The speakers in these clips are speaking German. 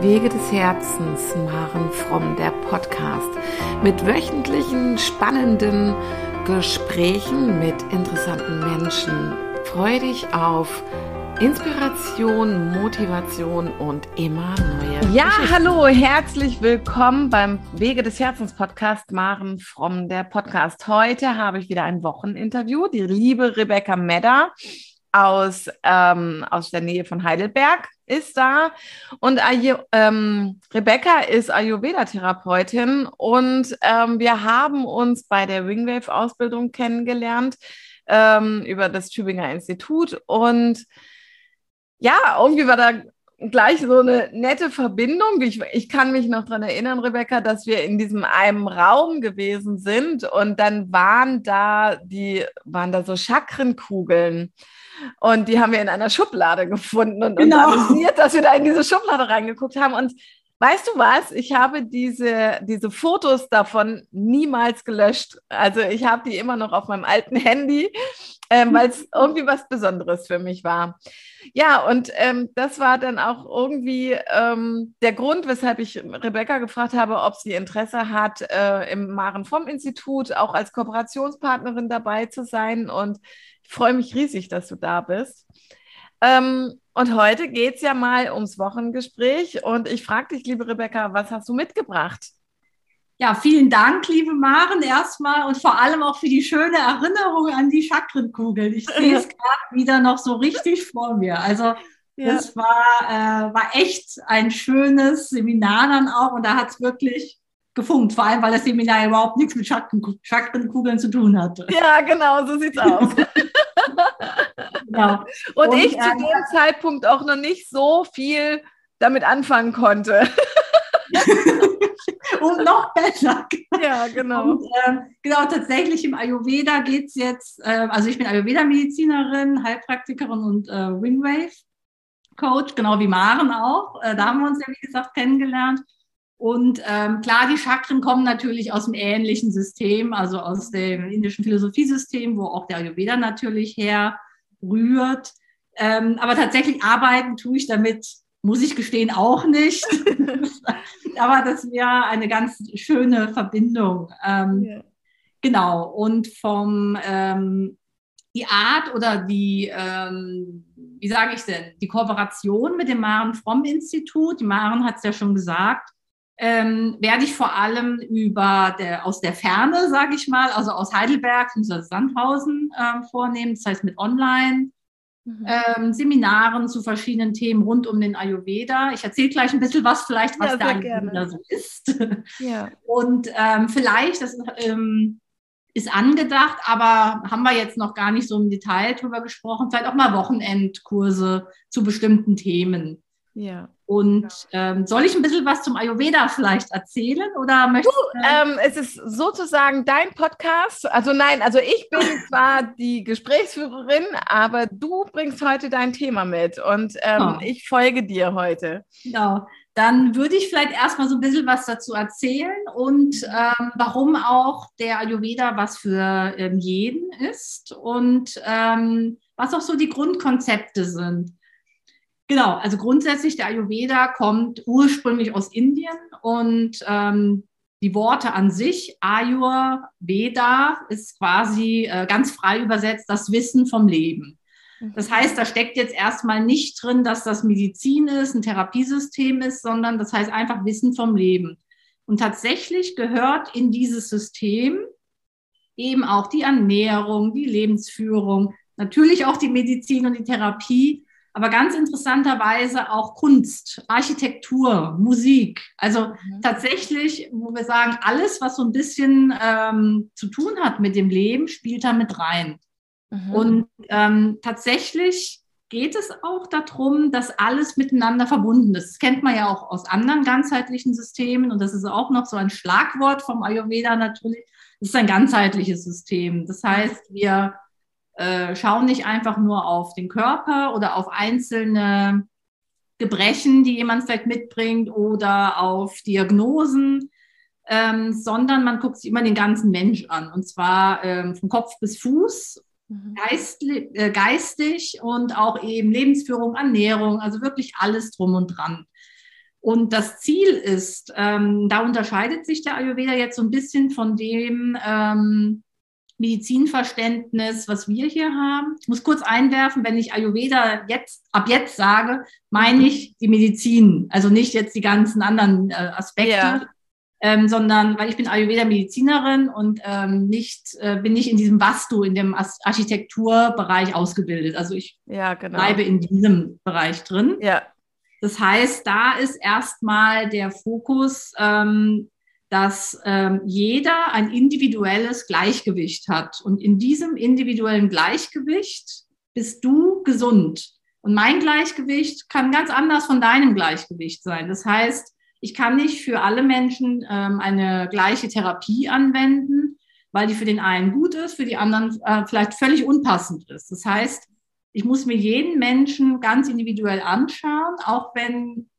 Wege des Herzens, Maren Fromm, der Podcast mit wöchentlichen spannenden Gesprächen mit interessanten Menschen. Freue dich auf Inspiration, Motivation und immer neue. Ja, hallo, herzlich willkommen beim Wege des Herzens Podcast Maren Fromm, der Podcast. Heute habe ich wieder ein Wocheninterview. Die liebe Rebecca Medder aus, ähm, aus der Nähe von Heidelberg ist da. Und Ayu ähm, Rebecca ist Ayurveda-Therapeutin und ähm, wir haben uns bei der Wingwave-Ausbildung kennengelernt ähm, über das Tübinger Institut. Und ja, irgendwie war da gleich so eine nette Verbindung. Ich, ich kann mich noch daran erinnern, Rebecca, dass wir in diesem einen Raum gewesen sind und dann waren da die, waren da so Chakrenkugeln. Und die haben wir in einer Schublade gefunden und genau. uns amüsiert, dass wir da in diese Schublade reingeguckt haben. Und weißt du was? Ich habe diese, diese Fotos davon niemals gelöscht. Also ich habe die immer noch auf meinem alten Handy, ähm, weil es irgendwie was Besonderes für mich war. Ja, und ähm, das war dann auch irgendwie ähm, der Grund, weshalb ich Rebecca gefragt habe, ob sie Interesse hat, äh, im Maren vom Institut auch als Kooperationspartnerin dabei zu sein. Und ich freue mich riesig, dass du da bist. Ähm, und heute geht es ja mal ums Wochengespräch. Und ich frage dich, liebe Rebecca, was hast du mitgebracht? Ja, vielen Dank, liebe Maren, erstmal und vor allem auch für die schöne Erinnerung an die Chakrenkugel. Ich sehe es gerade wieder noch so richtig vor mir. Also ja. das war, äh, war echt ein schönes Seminar dann auch und da hat es wirklich gefunkt, vor allem weil das Seminar überhaupt nichts mit Chakrenkugeln zu tun hatte. Ja, genau, so sieht's aus. genau. Und, und ich äh, zu dem Zeitpunkt auch noch nicht so viel damit anfangen konnte. und noch besser. Ja, genau. Und, äh, genau, tatsächlich im Ayurveda geht es jetzt, äh, also ich bin Ayurveda-Medizinerin, Heilpraktikerin und äh, Wingwave-Coach, genau wie Maren auch. Äh, da haben wir uns ja, wie gesagt, kennengelernt. Und ähm, klar, die Chakren kommen natürlich aus dem ähnlichen System, also aus dem indischen Philosophiesystem, wo auch der Ayurveda natürlich herrührt. Ähm, aber tatsächlich arbeiten tue ich damit, muss ich gestehen, auch nicht. aber das wäre eine ganz schöne Verbindung. Ähm, ja. Genau. Und vom ähm, die Art oder die, ähm, wie sage ich denn, die Kooperation mit dem Maren Fromm Institut, die Maren hat es ja schon gesagt, ähm, werde ich vor allem über der, aus der Ferne, sage ich mal, also aus Heidelberg bzw. Sandhausen äh, vornehmen, das heißt mit Online. Mhm. Ähm, Seminaren zu verschiedenen Themen rund um den Ayurveda. Ich erzähle gleich ein bisschen was vielleicht, was ja, der Ayurveda so ist. Ja. Und ähm, vielleicht, das ähm, ist angedacht, aber haben wir jetzt noch gar nicht so im Detail drüber gesprochen, vielleicht auch mal Wochenendkurse zu bestimmten Themen. Ja. Und ähm, soll ich ein bisschen was zum Ayurveda vielleicht erzählen oder möchtest du? Ähm, es ist sozusagen dein Podcast. Also nein, also ich bin zwar die Gesprächsführerin, aber du bringst heute dein Thema mit und ähm, oh. ich folge dir heute. Genau. Dann würde ich vielleicht erstmal so ein bisschen was dazu erzählen und ähm, warum auch der Ayurveda was für ähm, jeden ist und ähm, was auch so die Grundkonzepte sind. Genau, also grundsätzlich der Ayurveda kommt ursprünglich aus Indien und ähm, die Worte an sich, Ayurveda, ist quasi äh, ganz frei übersetzt das Wissen vom Leben. Das heißt, da steckt jetzt erstmal nicht drin, dass das Medizin ist, ein Therapiesystem ist, sondern das heißt einfach Wissen vom Leben. Und tatsächlich gehört in dieses System eben auch die Ernährung, die Lebensführung, natürlich auch die Medizin und die Therapie, aber ganz interessanterweise auch Kunst, Architektur, Musik. Also mhm. tatsächlich, wo wir sagen, alles, was so ein bisschen ähm, zu tun hat mit dem Leben, spielt da mit rein. Mhm. Und ähm, tatsächlich geht es auch darum, dass alles miteinander verbunden ist. Das kennt man ja auch aus anderen ganzheitlichen Systemen und das ist auch noch so ein Schlagwort vom Ayurveda natürlich. Das ist ein ganzheitliches System. Das heißt, wir äh, schauen nicht einfach nur auf den Körper oder auf einzelne Gebrechen, die jemand vielleicht mitbringt oder auf Diagnosen, ähm, sondern man guckt sich immer den ganzen Mensch an und zwar ähm, von Kopf bis Fuß, mhm. geistli- äh, geistig und auch eben Lebensführung, Ernährung, also wirklich alles drum und dran. Und das Ziel ist, ähm, da unterscheidet sich der Ayurveda jetzt so ein bisschen von dem ähm, Medizinverständnis, was wir hier haben. Ich muss kurz einwerfen, wenn ich Ayurveda jetzt, ab jetzt sage, meine ich die Medizin, also nicht jetzt die ganzen anderen äh, Aspekte. Ja. Ähm, sondern weil ich bin Ayurveda-Medizinerin und ähm, nicht, äh, bin nicht in diesem Vastu, in dem Architekturbereich ausgebildet. Also ich ja, genau. bleibe in diesem Bereich drin. Ja. Das heißt, da ist erstmal der Fokus, ähm, dass ähm, jeder ein individuelles Gleichgewicht hat. Und in diesem individuellen Gleichgewicht bist du gesund. Und mein Gleichgewicht kann ganz anders von deinem Gleichgewicht sein. Das heißt, ich kann nicht für alle Menschen ähm, eine gleiche Therapie anwenden, weil die für den einen gut ist, für die anderen äh, vielleicht völlig unpassend ist. Das heißt, ich muss mir jeden Menschen ganz individuell anschauen, auch wenn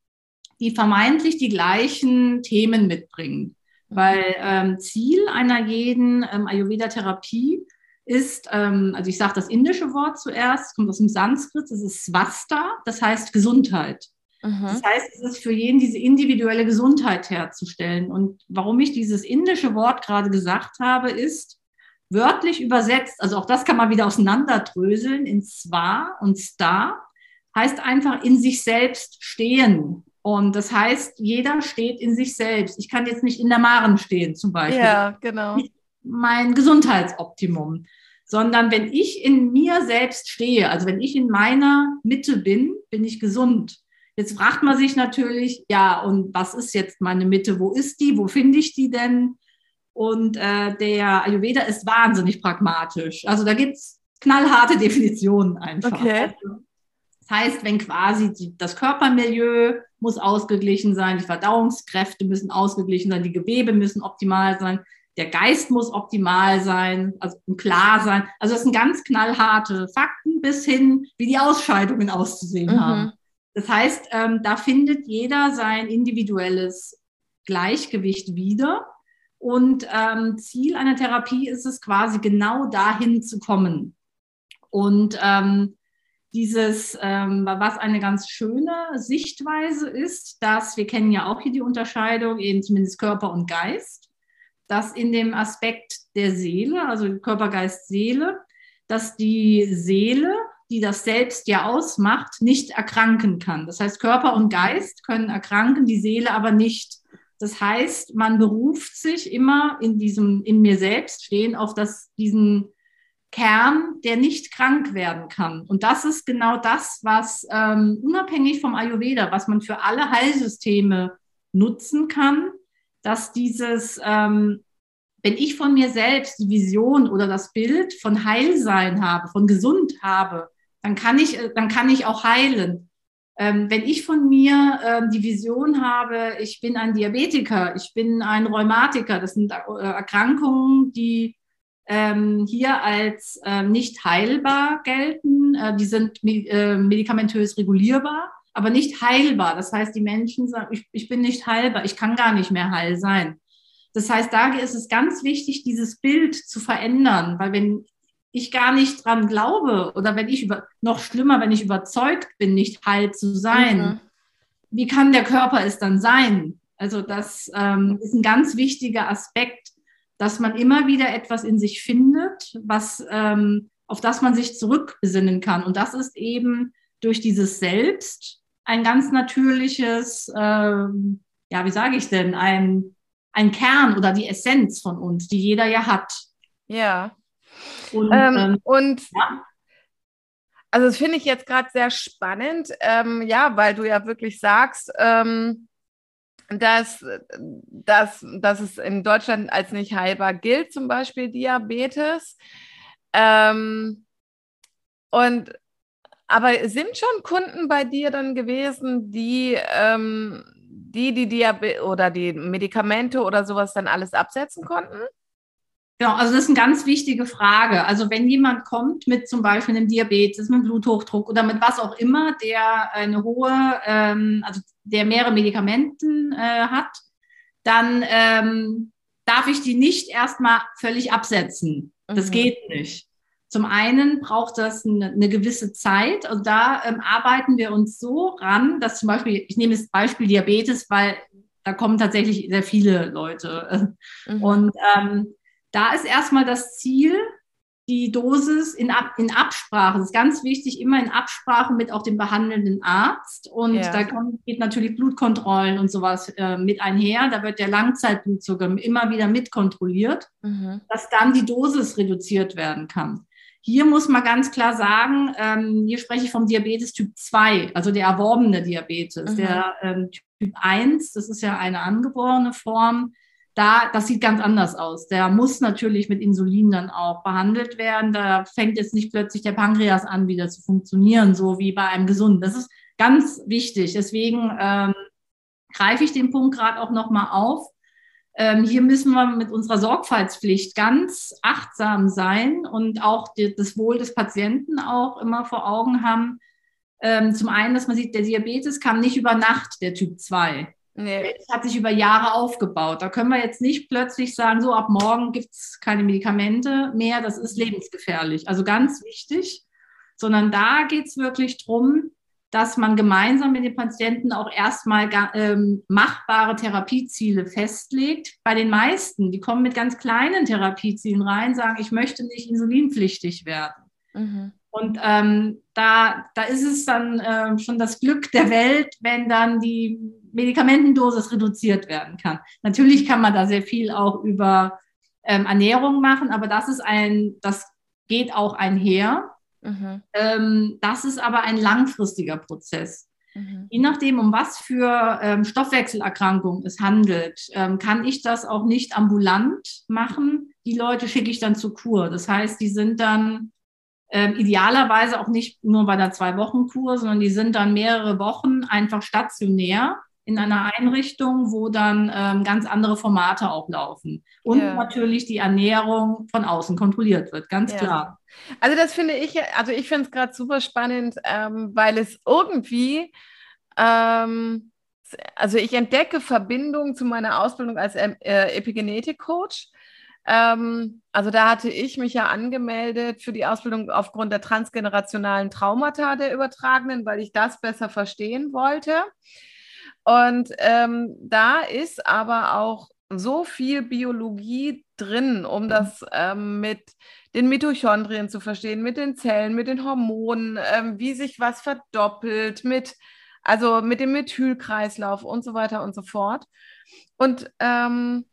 die vermeintlich die gleichen Themen mitbringen. Weil ähm, Ziel einer jeden ähm, Ayurveda-Therapie ist, ähm, also ich sage das indische Wort zuerst, kommt aus dem Sanskrit, das ist Swasta, das heißt Gesundheit. Mhm. Das heißt, es ist für jeden diese individuelle Gesundheit herzustellen. Und warum ich dieses indische Wort gerade gesagt habe, ist, wörtlich übersetzt, also auch das kann man wieder auseinanderdröseln in Swa und Sta, heißt einfach in sich selbst stehen. Und das heißt, jeder steht in sich selbst. Ich kann jetzt nicht in der Maren stehen, zum Beispiel. Ja, genau. Mein Gesundheitsoptimum. Sondern wenn ich in mir selbst stehe, also wenn ich in meiner Mitte bin, bin ich gesund. Jetzt fragt man sich natürlich, ja, und was ist jetzt meine Mitte? Wo ist die? Wo finde ich die denn? Und äh, der Ayurveda ist wahnsinnig pragmatisch. Also da gibt es knallharte Definitionen einfach. Okay. Also, das heißt, wenn quasi die, das Körpermilieu muss ausgeglichen sein, die Verdauungskräfte müssen ausgeglichen sein, die Gewebe müssen optimal sein, der Geist muss optimal sein, also klar sein. Also das sind ganz knallharte Fakten bis hin, wie die Ausscheidungen auszusehen mhm. haben. Das heißt, ähm, da findet jeder sein individuelles Gleichgewicht wieder. Und ähm, Ziel einer Therapie ist es quasi genau dahin zu kommen. Und ähm, dieses, ähm, was eine ganz schöne Sichtweise ist, dass wir kennen ja auch hier die Unterscheidung, eben zumindest Körper und Geist, dass in dem Aspekt der Seele, also Körper, Geist, Seele, dass die Seele, die das Selbst ja ausmacht, nicht erkranken kann. Das heißt, Körper und Geist können erkranken, die Seele aber nicht. Das heißt, man beruft sich immer in diesem, in mir selbst stehen auf das, diesen Kern, der nicht krank werden kann. Und das ist genau das, was ähm, unabhängig vom Ayurveda, was man für alle Heilsysteme nutzen kann, dass dieses, ähm, wenn ich von mir selbst die Vision oder das Bild von Heilsein habe, von gesund habe, dann kann ich, dann kann ich auch heilen. Ähm, wenn ich von mir ähm, die Vision habe, ich bin ein Diabetiker, ich bin ein Rheumatiker, das sind äh, Erkrankungen, die ähm, hier als äh, nicht heilbar gelten. Äh, die sind äh, medikamentös regulierbar, aber nicht heilbar. Das heißt, die Menschen sagen, ich, ich bin nicht heilbar, ich kann gar nicht mehr heil sein. Das heißt, da ist es ganz wichtig, dieses Bild zu verändern, weil wenn ich gar nicht dran glaube oder wenn ich über, noch schlimmer, wenn ich überzeugt bin, nicht heil zu sein, mhm. wie kann der Körper es dann sein? Also das ähm, ist ein ganz wichtiger Aspekt, dass man immer wieder etwas in sich findet, was, ähm, auf das man sich zurückbesinnen kann. Und das ist eben durch dieses Selbst ein ganz natürliches, ähm, ja, wie sage ich denn, ein, ein Kern oder die Essenz von uns, die jeder ja hat. Ja. Und, ähm, ähm und ja. also das finde ich jetzt gerade sehr spannend, ähm, ja, weil du ja wirklich sagst, ähm, dass, dass, dass es in Deutschland als nicht heilbar gilt, zum Beispiel Diabetes. Ähm, und aber sind schon Kunden bei dir dann gewesen, die ähm, die, die Diabetes oder die Medikamente oder sowas dann alles absetzen konnten? Genau, also das ist eine ganz wichtige Frage. Also wenn jemand kommt mit zum Beispiel einem Diabetes, mit Bluthochdruck oder mit was auch immer, der eine hohe, ähm, also der mehrere Medikamenten äh, hat, dann ähm, darf ich die nicht erstmal völlig absetzen. Das mhm. geht nicht. Zum einen braucht das eine, eine gewisse Zeit. Also da ähm, arbeiten wir uns so ran, dass zum Beispiel, ich nehme das Beispiel Diabetes, weil da kommen tatsächlich sehr viele Leute. Mhm. Und ähm, da ist erstmal das Ziel, die Dosis in, Ab in Absprache, das ist ganz wichtig, immer in Absprache mit auch dem behandelnden Arzt. Und ja. da kommt, geht natürlich Blutkontrollen und sowas äh, mit einher. Da wird der Langzeitblutzucker immer wieder mitkontrolliert, mhm. dass dann die Dosis reduziert werden kann. Hier muss man ganz klar sagen, ähm, hier spreche ich vom Diabetes Typ 2, also der erworbene Diabetes. Mhm. Der ähm, Typ 1, das ist ja eine angeborene Form, da, das sieht ganz anders aus. Der muss natürlich mit Insulin dann auch behandelt werden. Da fängt jetzt nicht plötzlich der Pankreas an, wieder zu funktionieren, so wie bei einem Gesunden. Das ist ganz wichtig. Deswegen ähm, greife ich den Punkt gerade auch nochmal auf. Ähm, hier müssen wir mit unserer Sorgfaltspflicht ganz achtsam sein und auch die, das Wohl des Patienten auch immer vor Augen haben. Ähm, zum einen, dass man sieht, der Diabetes kam nicht über Nacht, der Typ 2. Nee. Das hat sich über Jahre aufgebaut. Da können wir jetzt nicht plötzlich sagen, so ab morgen gibt es keine Medikamente mehr, das ist lebensgefährlich. Also ganz wichtig, sondern da geht es wirklich darum, dass man gemeinsam mit den Patienten auch erstmal ähm, machbare Therapieziele festlegt. Bei den meisten, die kommen mit ganz kleinen Therapiezielen rein, sagen, ich möchte nicht insulinpflichtig werden. Mhm. Und ähm, da, da ist es dann äh, schon das Glück der Welt, wenn dann die Medikamentendosis reduziert werden kann. Natürlich kann man da sehr viel auch über ähm, Ernährung machen, aber das ist ein, das geht auch einher. Mhm. Ähm, das ist aber ein langfristiger Prozess. Mhm. Je nachdem, um was für ähm, Stoffwechselerkrankungen es handelt, ähm, kann ich das auch nicht ambulant machen. Die Leute schicke ich dann zur Kur. Das heißt, die sind dann ähm, idealerweise auch nicht nur bei einer Zwei-Wochen-Kur, sondern die sind dann mehrere Wochen einfach stationär in einer Einrichtung, wo dann ähm, ganz andere Formate auch laufen. Und ja. natürlich die Ernährung von außen kontrolliert wird, ganz ja. klar. Also das finde ich, also ich finde es gerade super spannend, ähm, weil es irgendwie, ähm, also ich entdecke Verbindungen zu meiner Ausbildung als äh, Epigenetik-Coach ähm, also da hatte ich mich ja angemeldet für die Ausbildung aufgrund der transgenerationalen Traumata der Übertragenen, weil ich das besser verstehen wollte. Und ähm, da ist aber auch so viel Biologie drin, um das ähm, mit den Mitochondrien zu verstehen, mit den Zellen, mit den Hormonen, ähm, wie sich was verdoppelt, mit also mit dem Methylkreislauf und so weiter und so fort. Und ähm,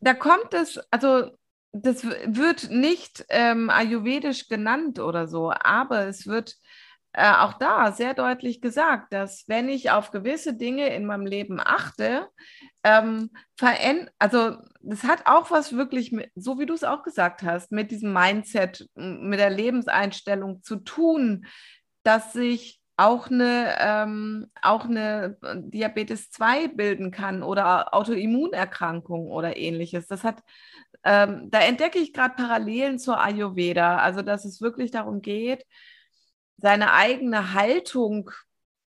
da kommt es, also das wird nicht ähm, ayurvedisch genannt oder so, aber es wird äh, auch da sehr deutlich gesagt, dass wenn ich auf gewisse Dinge in meinem Leben achte, ähm, also das hat auch was wirklich, mit, so wie du es auch gesagt hast, mit diesem Mindset, mit der Lebenseinstellung zu tun, dass sich auch eine, ähm, auch eine äh, Diabetes 2 bilden kann oder Autoimmunerkrankungen oder ähnliches. Das hat, ähm, da entdecke ich gerade Parallelen zur Ayurveda, also dass es wirklich darum geht, seine eigene Haltung,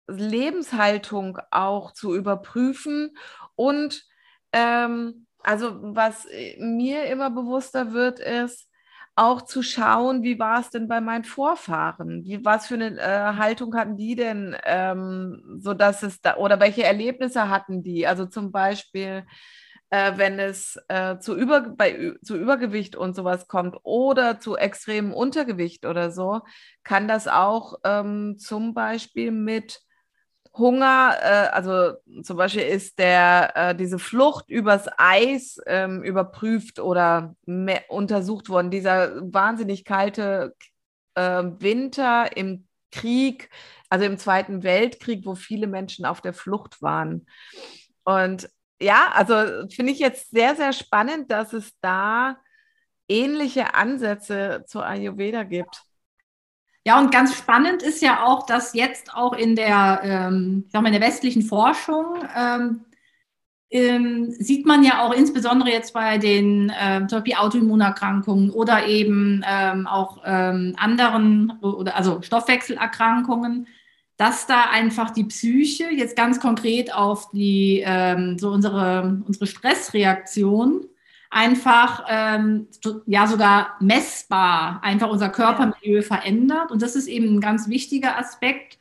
Lebenshaltung auch zu überprüfen und ähm, also was äh, mir immer bewusster wird, ist, auch zu schauen, wie war es denn bei meinen Vorfahren? Wie, was für eine äh, Haltung hatten die denn, ähm, so dass es da, oder welche Erlebnisse hatten die? Also zum Beispiel, äh, wenn es äh, zu, Über, bei, zu Übergewicht und sowas kommt oder zu extremem Untergewicht oder so, kann das auch ähm, zum Beispiel mit Hunger, äh, also zum Beispiel ist der, äh, diese Flucht übers Eis ähm, überprüft oder untersucht worden. Dieser wahnsinnig kalte äh, Winter im Krieg, also im Zweiten Weltkrieg, wo viele Menschen auf der Flucht waren. Und ja, also finde ich jetzt sehr, sehr spannend, dass es da ähnliche Ansätze zur Ayurveda gibt. Ja, und ganz spannend ist ja auch, dass jetzt auch in der, ähm, ich mal, in der westlichen Forschung ähm, ähm, sieht man ja auch insbesondere jetzt bei den äh, zum Beispiel Autoimmunerkrankungen oder eben ähm, auch ähm, anderen oder also Stoffwechselerkrankungen, dass da einfach die Psyche jetzt ganz konkret auf die ähm, so unsere unsere Stressreaktion einfach ähm, ja sogar messbar einfach unser Körpermilieu verändert. Und das ist eben ein ganz wichtiger Aspekt.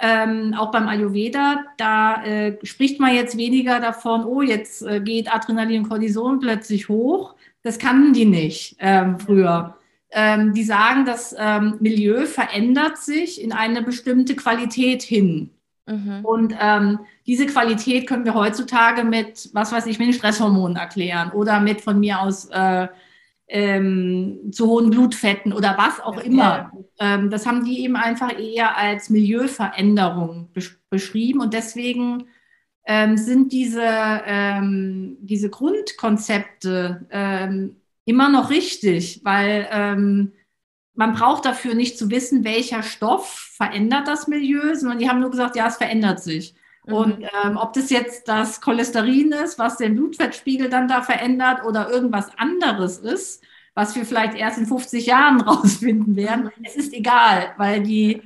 Ähm, auch beim Ayurveda, da äh, spricht man jetzt weniger davon, oh, jetzt äh, geht Adrenalin und Cortison plötzlich hoch. Das kannten die nicht ähm, früher. Ähm, die sagen, das ähm, Milieu verändert sich in eine bestimmte Qualität hin. Mhm. Und ähm, diese Qualität können wir heutzutage mit, was weiß ich, mit den Stresshormonen erklären oder mit von mir aus äh, ähm, zu hohen Blutfetten oder was auch immer. Ähm, das haben die eben einfach eher als Milieuveränderung besch beschrieben und deswegen ähm, sind diese, ähm, diese Grundkonzepte ähm, immer noch richtig, weil ähm, man braucht dafür nicht zu wissen, welcher Stoff verändert das Milieu, sondern die haben nur gesagt, ja, es verändert sich. Mhm. Und ähm, ob das jetzt das Cholesterin ist, was den Blutfettspiegel dann da verändert oder irgendwas anderes ist, was wir vielleicht erst in 50 Jahren rausfinden werden, mhm. es ist egal, weil die,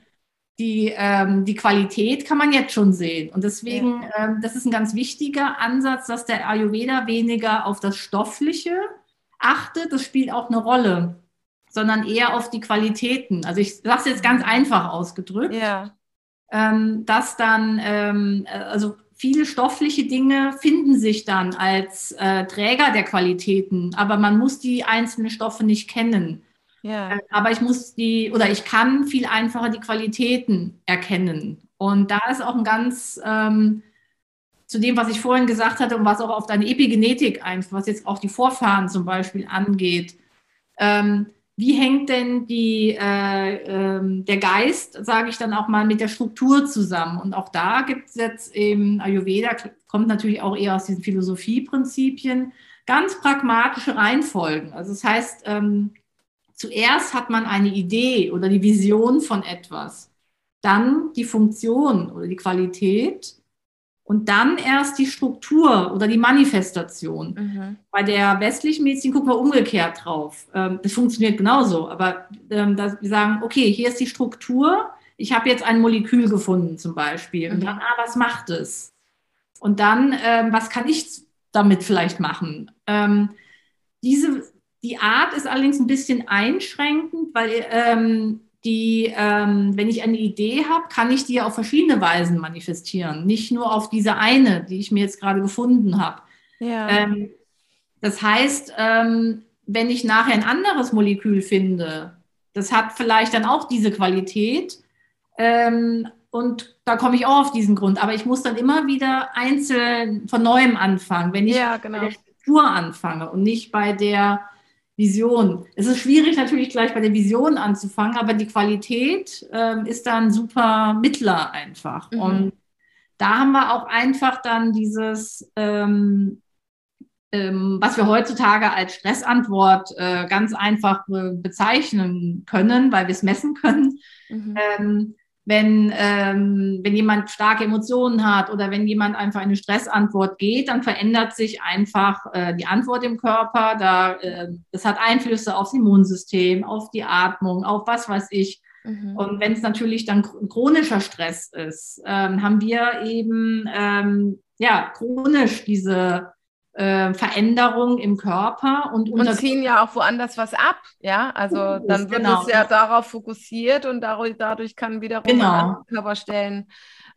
die, ähm, die Qualität kann man jetzt schon sehen. Und deswegen, ja. ähm, das ist ein ganz wichtiger Ansatz, dass der Ayurveda weniger auf das Stoffliche achtet. Das spielt auch eine Rolle sondern eher auf die Qualitäten. Also ich sage es jetzt ganz einfach ausgedrückt, ja. ähm, dass dann, ähm, äh, also viele stoffliche Dinge finden sich dann als äh, Träger der Qualitäten, aber man muss die einzelnen Stoffe nicht kennen. Ja. Äh, aber ich muss die, oder ich kann viel einfacher die Qualitäten erkennen. Und da ist auch ein ganz, ähm, zu dem, was ich vorhin gesagt hatte und was auch auf deine Epigenetik einfach, was jetzt auch die Vorfahren zum Beispiel angeht. Ähm, wie hängt denn die, äh, äh, der Geist, sage ich dann auch mal, mit der Struktur zusammen? Und auch da gibt es jetzt eben, Ayurveda kommt natürlich auch eher aus diesen Philosophieprinzipien, ganz pragmatische Reihenfolgen. Also das heißt, ähm, zuerst hat man eine Idee oder die Vision von etwas, dann die Funktion oder die Qualität und dann erst die Struktur oder die Manifestation. Mhm. Bei der westlichen Medizin gucken wir umgekehrt drauf. Ähm, das funktioniert genauso, aber ähm, wir sagen, okay, hier ist die Struktur. Ich habe jetzt ein Molekül gefunden zum Beispiel. Mhm. Und dann, ah, was macht es? Und dann, ähm, was kann ich damit vielleicht machen? Diese, die Art ist allerdings ein bisschen einschränkend, weil ähm, die, ähm, wenn ich eine Idee habe, kann ich die auf verschiedene Weisen manifestieren. Nicht nur auf diese eine, die ich mir jetzt gerade gefunden habe. Ja. Ähm, das heißt, ähm, wenn ich nachher ein anderes Molekül finde, das hat vielleicht dann auch diese Qualität. Ähm, und da komme ich auch auf diesen Grund. Aber ich muss dann immer wieder einzeln von neuem anfangen, wenn ich ja, genau. bei der Struktur anfange und nicht bei der Vision. Es ist schwierig natürlich gleich bei der Vision anzufangen, aber die Qualität ähm, ist dann super Mittler einfach. Mhm. Und da haben wir auch einfach dann dieses, ähm, ähm, was wir heutzutage als Stressantwort äh, ganz einfach äh, bezeichnen können, weil wir es messen können. Mhm. Wenn, ähm, wenn jemand starke Emotionen hat oder wenn jemand einfach eine Stressantwort geht, dann verändert sich einfach äh, die Antwort im Körper. Da, äh, das hat Einflüsse aufs Immunsystem, auf die Atmung, auf was weiß ich. Mhm. Und wenn es natürlich dann chronischer Stress ist, ähm, haben wir eben ähm, ja chronisch diese äh, Veränderung im Körper und, und ziehen ja auch woanders was ab, ja. Also dann wird genau. es ja darauf fokussiert und dadurch, dadurch kann wiederum genau. Körperstellen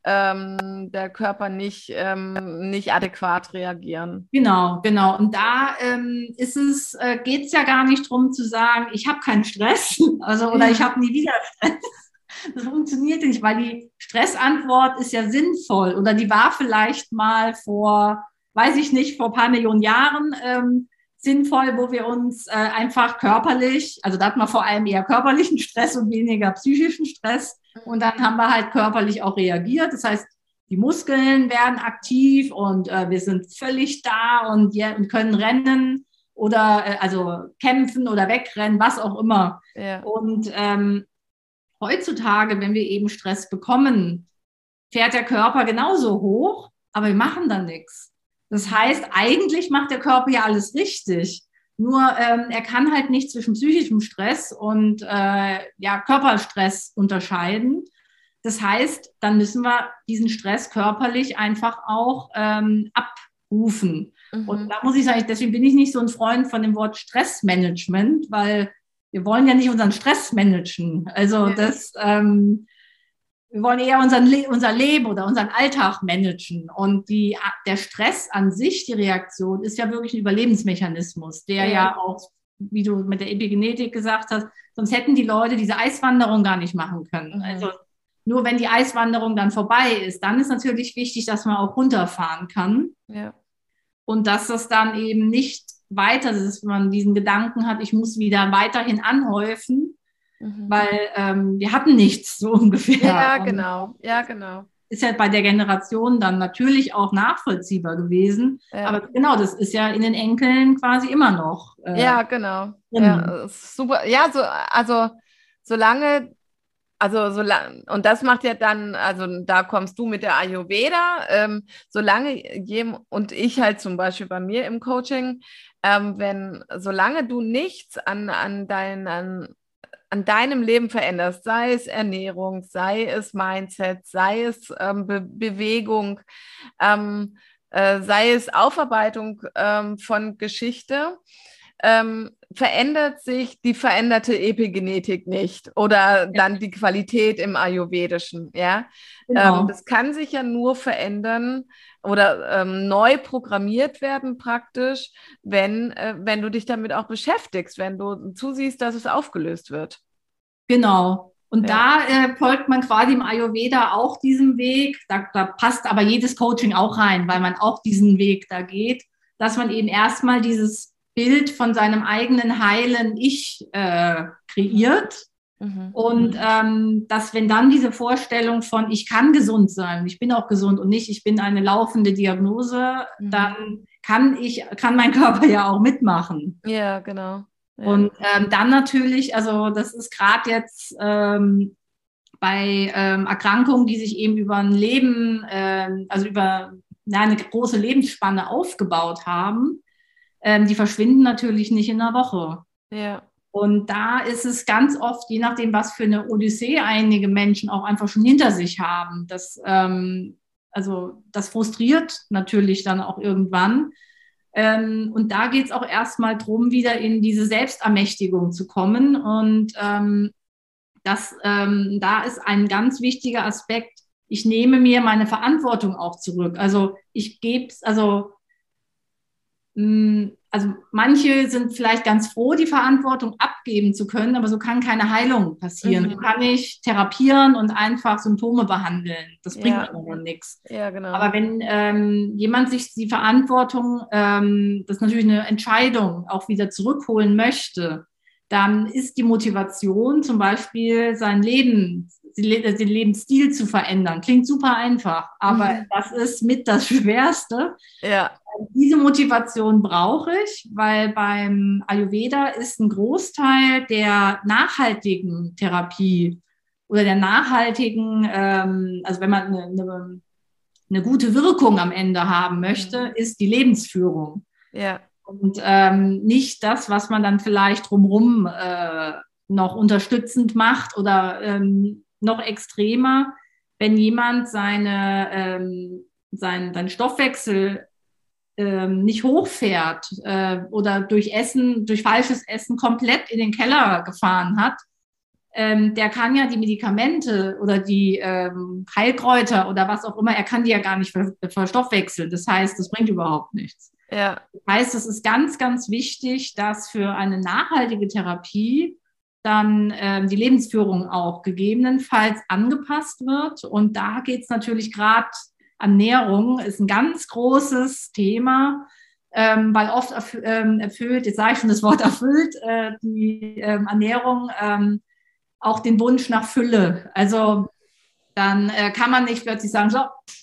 ähm, der Körper nicht, ähm, nicht adäquat reagieren. Genau, genau. Und da ähm, ist es, äh, geht es ja gar nicht darum zu sagen, ich habe keinen Stress, also oder ich habe nie wieder Stress. Das funktioniert nicht, weil die Stressantwort ist ja sinnvoll oder die war vielleicht mal vor weiß ich nicht, vor ein paar Millionen Jahren ähm, sinnvoll, wo wir uns äh, einfach körperlich, also da hatten wir vor allem eher körperlichen Stress und weniger psychischen Stress. Und dann haben wir halt körperlich auch reagiert. Das heißt, die Muskeln werden aktiv und äh, wir sind völlig da und, ja, und können rennen oder äh, also kämpfen oder wegrennen, was auch immer. Ja. Und ähm, heutzutage, wenn wir eben Stress bekommen, fährt der Körper genauso hoch, aber wir machen dann nichts. Das heißt, eigentlich macht der Körper ja alles richtig. Nur ähm, er kann halt nicht zwischen psychischem Stress und äh, ja, Körperstress unterscheiden. Das heißt, dann müssen wir diesen Stress körperlich einfach auch ähm, ab, rufen. Mhm. Und da muss ich sagen, deswegen bin ich nicht so ein Freund von dem Wort Stressmanagement, weil wir wollen ja nicht unseren Stress managen. Also ja. das, ähm, wir wollen eher unseren Le unser Leben oder unseren Alltag managen. Und die, der Stress an sich, die Reaktion, ist ja wirklich ein Überlebensmechanismus, der ja, ja auch, wie du mit der Epigenetik gesagt hast, sonst hätten die Leute diese Eiswanderung gar nicht machen können. Mhm. Also nur wenn die Eiswanderung dann vorbei ist, dann ist natürlich wichtig, dass man auch runterfahren kann. Ja. Und dass das dann eben nicht weiter ist, wenn man diesen Gedanken hat, ich muss wieder weiterhin anhäufen, mhm. weil ähm, wir hatten nichts so ungefähr. Ja, genau. Ja, genau. Ist ja bei der Generation dann natürlich auch nachvollziehbar gewesen. Ja. Aber genau, das ist ja in den Enkeln quasi immer noch. Äh, ja, genau. Ja, super. Ja, so, also solange also so und das macht ja dann, also da kommst du mit der Ayurveda, ähm, solange jedem und ich halt zum Beispiel bei mir im Coaching, ähm, wenn solange du nichts an, an, dein, an, an deinem Leben veränderst, sei es Ernährung, sei es Mindset, sei es ähm, Be Bewegung, ähm, äh, sei es Aufarbeitung ähm, von Geschichte, ähm, verändert sich die veränderte Epigenetik nicht oder dann die Qualität im Ayurvedischen. Ja, genau. ähm, das kann sich ja nur verändern oder ähm, neu programmiert werden praktisch, wenn, äh, wenn du dich damit auch beschäftigst, wenn du zusiehst, dass es aufgelöst wird. Genau. Und ja. da äh, folgt man quasi im Ayurveda auch diesem Weg. Da, da passt aber jedes Coaching auch rein, weil man auch diesen Weg da geht, dass man eben erstmal dieses Bild von seinem eigenen heilen Ich äh, kreiert. Mhm. Und ähm, dass wenn dann diese Vorstellung von ich kann gesund sein, ich bin auch gesund und nicht ich bin eine laufende Diagnose, mhm. dann kann ich kann mein Körper ja auch mitmachen. Ja, genau. Ja. Und ähm, dann natürlich, also das ist gerade jetzt ähm, bei ähm, Erkrankungen, die sich eben über ein Leben, ähm, also über na, eine große Lebensspanne aufgebaut haben, ähm, die verschwinden natürlich nicht in einer Woche. Ja. Und da ist es ganz oft, je nachdem, was für eine Odyssee einige Menschen auch einfach schon hinter sich haben, das, ähm, also das frustriert natürlich dann auch irgendwann. Ähm, und da geht es auch erstmal darum, wieder in diese Selbstermächtigung zu kommen. Und ähm, das, ähm, da ist ein ganz wichtiger Aspekt. Ich nehme mir meine Verantwortung auch zurück. Also ich gebe es, also hm, also manche sind vielleicht ganz froh, die Verantwortung abgeben zu können, aber so kann keine Heilung passieren. Mhm. So kann ich therapieren und einfach Symptome behandeln. Das bringt ja. aber nichts. Ja, genau. Aber wenn ähm, jemand sich die Verantwortung, ähm, das ist natürlich eine Entscheidung, auch wieder zurückholen möchte, dann ist die Motivation zum Beispiel sein Leben den Lebensstil zu verändern. Klingt super einfach, aber mhm. das ist mit das Schwerste. Ja. Diese Motivation brauche ich, weil beim Ayurveda ist ein Großteil der nachhaltigen Therapie oder der nachhaltigen, ähm, also wenn man eine, eine, eine, gute Wirkung am Ende haben möchte, mhm. ist die Lebensführung. Ja. Und ähm, nicht das, was man dann vielleicht drumherum äh, noch unterstützend macht oder ähm, noch extremer, wenn jemand seine, ähm, sein, seinen Stoffwechsel ähm, nicht hochfährt äh, oder durch Essen, durch falsches Essen komplett in den Keller gefahren hat, ähm, der kann ja die Medikamente oder die ähm, Heilkräuter oder was auch immer, er kann die ja gar nicht verstoffwechseln. Das heißt, das bringt überhaupt nichts. Ja. Das heißt, es ist ganz, ganz wichtig, dass für eine nachhaltige Therapie dann ähm, die Lebensführung auch gegebenenfalls angepasst wird. Und da geht es natürlich gerade Ernährung, ist ein ganz großes Thema, ähm, weil oft erf ähm, erfüllt, jetzt sage ich schon das Wort erfüllt, äh, die ähm, Ernährung ähm, auch den Wunsch nach Fülle. Also dann äh, kann man nicht plötzlich sagen, so,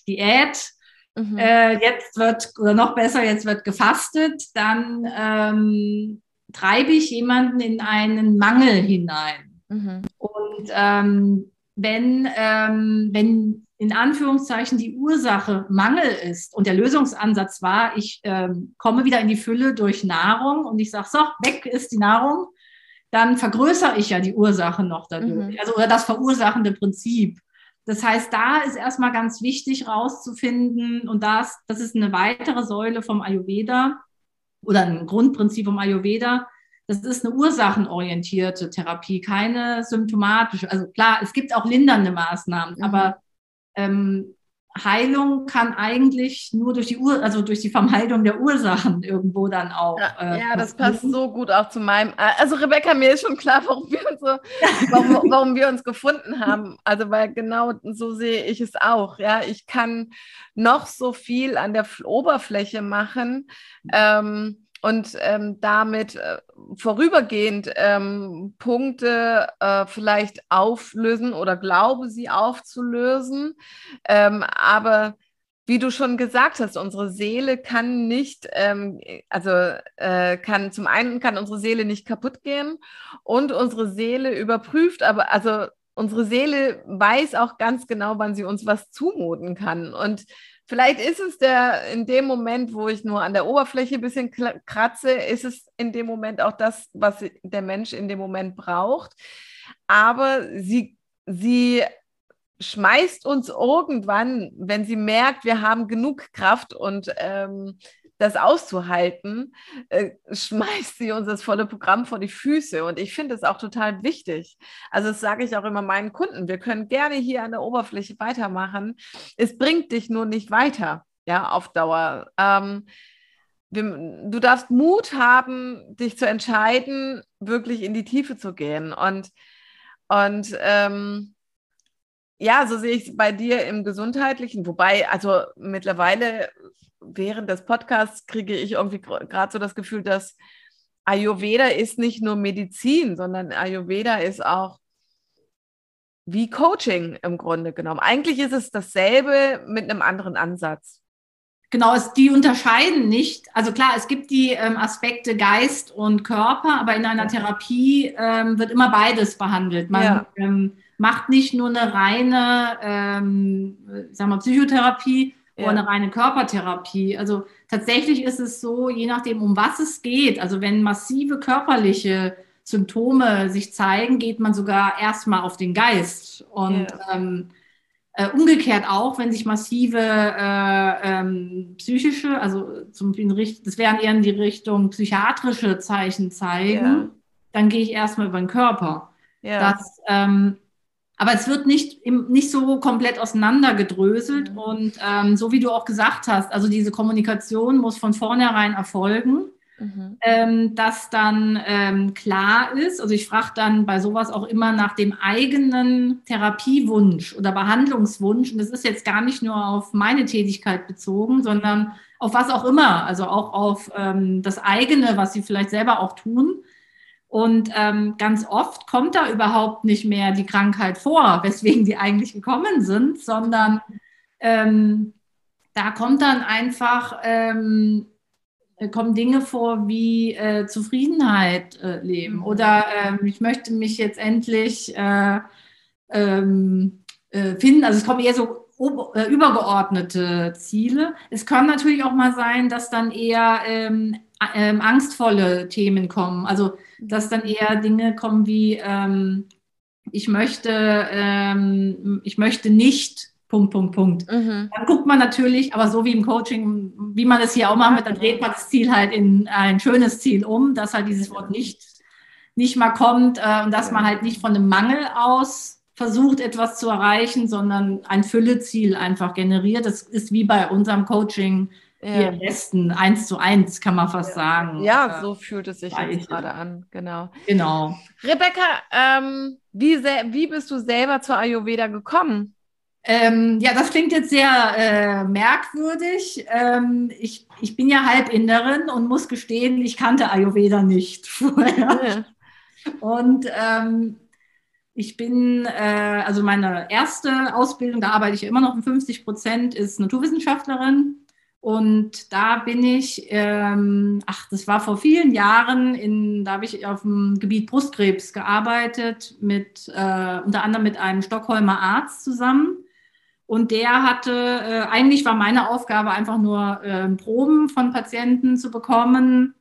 Diät, mhm. äh, jetzt wird, oder noch besser, jetzt wird gefastet, dann ähm, treibe ich jemanden in einen Mangel hinein. Mhm. Und ähm, wenn, ähm, wenn in Anführungszeichen die Ursache Mangel ist und der Lösungsansatz war, ich ähm, komme wieder in die Fülle durch Nahrung und ich sage, so, weg ist die Nahrung, dann vergrößere ich ja die Ursache noch dadurch. Mhm. Also oder das verursachende Prinzip. Das heißt, da ist erstmal ganz wichtig rauszufinden, und das, das ist eine weitere Säule vom Ayurveda oder ein Grundprinzip vom Ayurveda. Das ist eine ursachenorientierte Therapie, keine symptomatische. Also klar, es gibt auch lindernde Maßnahmen, mhm. aber ähm, Heilung kann eigentlich nur durch die Ur also durch die Vermeidung der Ursachen irgendwo dann auch. Ja, äh, ja das passt so gut auch zu meinem. Äh, also Rebecca, mir ist schon klar, warum wir uns so, warum, warum wir uns gefunden haben. Also weil genau so sehe ich es auch. Ja, ich kann noch so viel an der Oberfläche machen. Ähm, und ähm, damit äh, vorübergehend ähm, Punkte äh, vielleicht auflösen oder glaube sie aufzulösen. Ähm, aber wie du schon gesagt hast, unsere Seele kann nicht, ähm, also äh, kann zum einen kann unsere Seele nicht kaputt gehen und unsere Seele überprüft, aber also unsere Seele weiß auch ganz genau, wann sie uns was zumuten kann. Und Vielleicht ist es der in dem Moment, wo ich nur an der Oberfläche ein bisschen kratze, ist es in dem Moment auch das, was der Mensch in dem Moment braucht. Aber sie, sie schmeißt uns irgendwann, wenn sie merkt, wir haben genug Kraft und ähm, das auszuhalten, äh, schmeißt sie uns das volle Programm vor die Füße. Und ich finde es auch total wichtig. Also das sage ich auch immer meinen Kunden. Wir können gerne hier an der Oberfläche weitermachen. Es bringt dich nur nicht weiter, ja, auf Dauer. Ähm, wir, du darfst Mut haben, dich zu entscheiden, wirklich in die Tiefe zu gehen. Und, und ähm, ja, so sehe ich es bei dir im Gesundheitlichen, wobei, also mittlerweile während des Podcasts kriege ich irgendwie gerade so das Gefühl, dass Ayurveda ist nicht nur Medizin, sondern Ayurveda ist auch wie Coaching im Grunde genommen. Eigentlich ist es dasselbe mit einem anderen Ansatz. Genau, es, die unterscheiden nicht. Also klar, es gibt die ähm, Aspekte Geist und Körper, aber in einer Therapie ähm, wird immer beides behandelt. Man ja. ähm, macht nicht nur eine reine, ähm, sagen wir, Psychotherapie, ja. eine reine Körpertherapie. Also tatsächlich ist es so, je nachdem, um was es geht, also wenn massive körperliche Symptome sich zeigen, geht man sogar erstmal auf den Geist. Und ja. ähm, äh, umgekehrt auch, wenn sich massive äh, ähm, psychische, also zum das wären eher in die Richtung psychiatrische Zeichen zeigen, ja. dann gehe ich erstmal über den Körper. Ja. Das, ähm, aber es wird nicht, nicht so komplett auseinandergedröselt. Mhm. Und ähm, so wie du auch gesagt hast, also diese Kommunikation muss von vornherein erfolgen, mhm. ähm, dass dann ähm, klar ist. Also ich frage dann bei sowas auch immer nach dem eigenen Therapiewunsch oder Behandlungswunsch. Und das ist jetzt gar nicht nur auf meine Tätigkeit bezogen, sondern auf was auch immer. Also auch auf ähm, das eigene, was sie vielleicht selber auch tun. Und ähm, ganz oft kommt da überhaupt nicht mehr die Krankheit vor, weswegen die eigentlich gekommen sind, sondern ähm, da kommt dann einfach, ähm, kommen Dinge vor wie äh, Zufriedenheit äh, leben mhm. oder ähm, ich möchte mich jetzt endlich äh, ähm, äh, finden. Also es kommen eher so äh, übergeordnete Ziele. Es kann natürlich auch mal sein, dass dann eher ähm, ähm, angstvolle Themen kommen. Also dass dann eher Dinge kommen wie ähm, ich möchte ähm, ich möchte nicht Punkt Punkt Punkt. Mhm. Dann guckt man natürlich, aber so wie im Coaching, wie man es hier auch macht, dann dreht man das Ziel halt in ein schönes Ziel um, dass halt dieses Wort nicht nicht mal kommt äh, und dass man halt nicht von einem Mangel aus versucht, etwas zu erreichen, sondern ein Fülleziel einfach generiert. Das ist wie bei unserem Coaching ja. hier im Westen, eins zu eins, kann man fast sagen. Ja, so fühlt es sich jetzt gerade an, genau. Genau. Rebecca, ähm, wie, wie bist du selber zur Ayurveda gekommen? Ähm, ja, das klingt jetzt sehr äh, merkwürdig. Ähm, ich, ich bin ja Halbinderin und muss gestehen, ich kannte Ayurveda nicht vorher. Ja. Und ähm, ich bin, äh, also meine erste Ausbildung, da arbeite ich immer noch um 50 Prozent, ist Naturwissenschaftlerin. Und da bin ich, ähm, ach, das war vor vielen Jahren, in, da habe ich auf dem Gebiet Brustkrebs gearbeitet, mit, äh, unter anderem mit einem Stockholmer Arzt zusammen. Und der hatte, äh, eigentlich war meine Aufgabe einfach nur äh, Proben von Patienten zu bekommen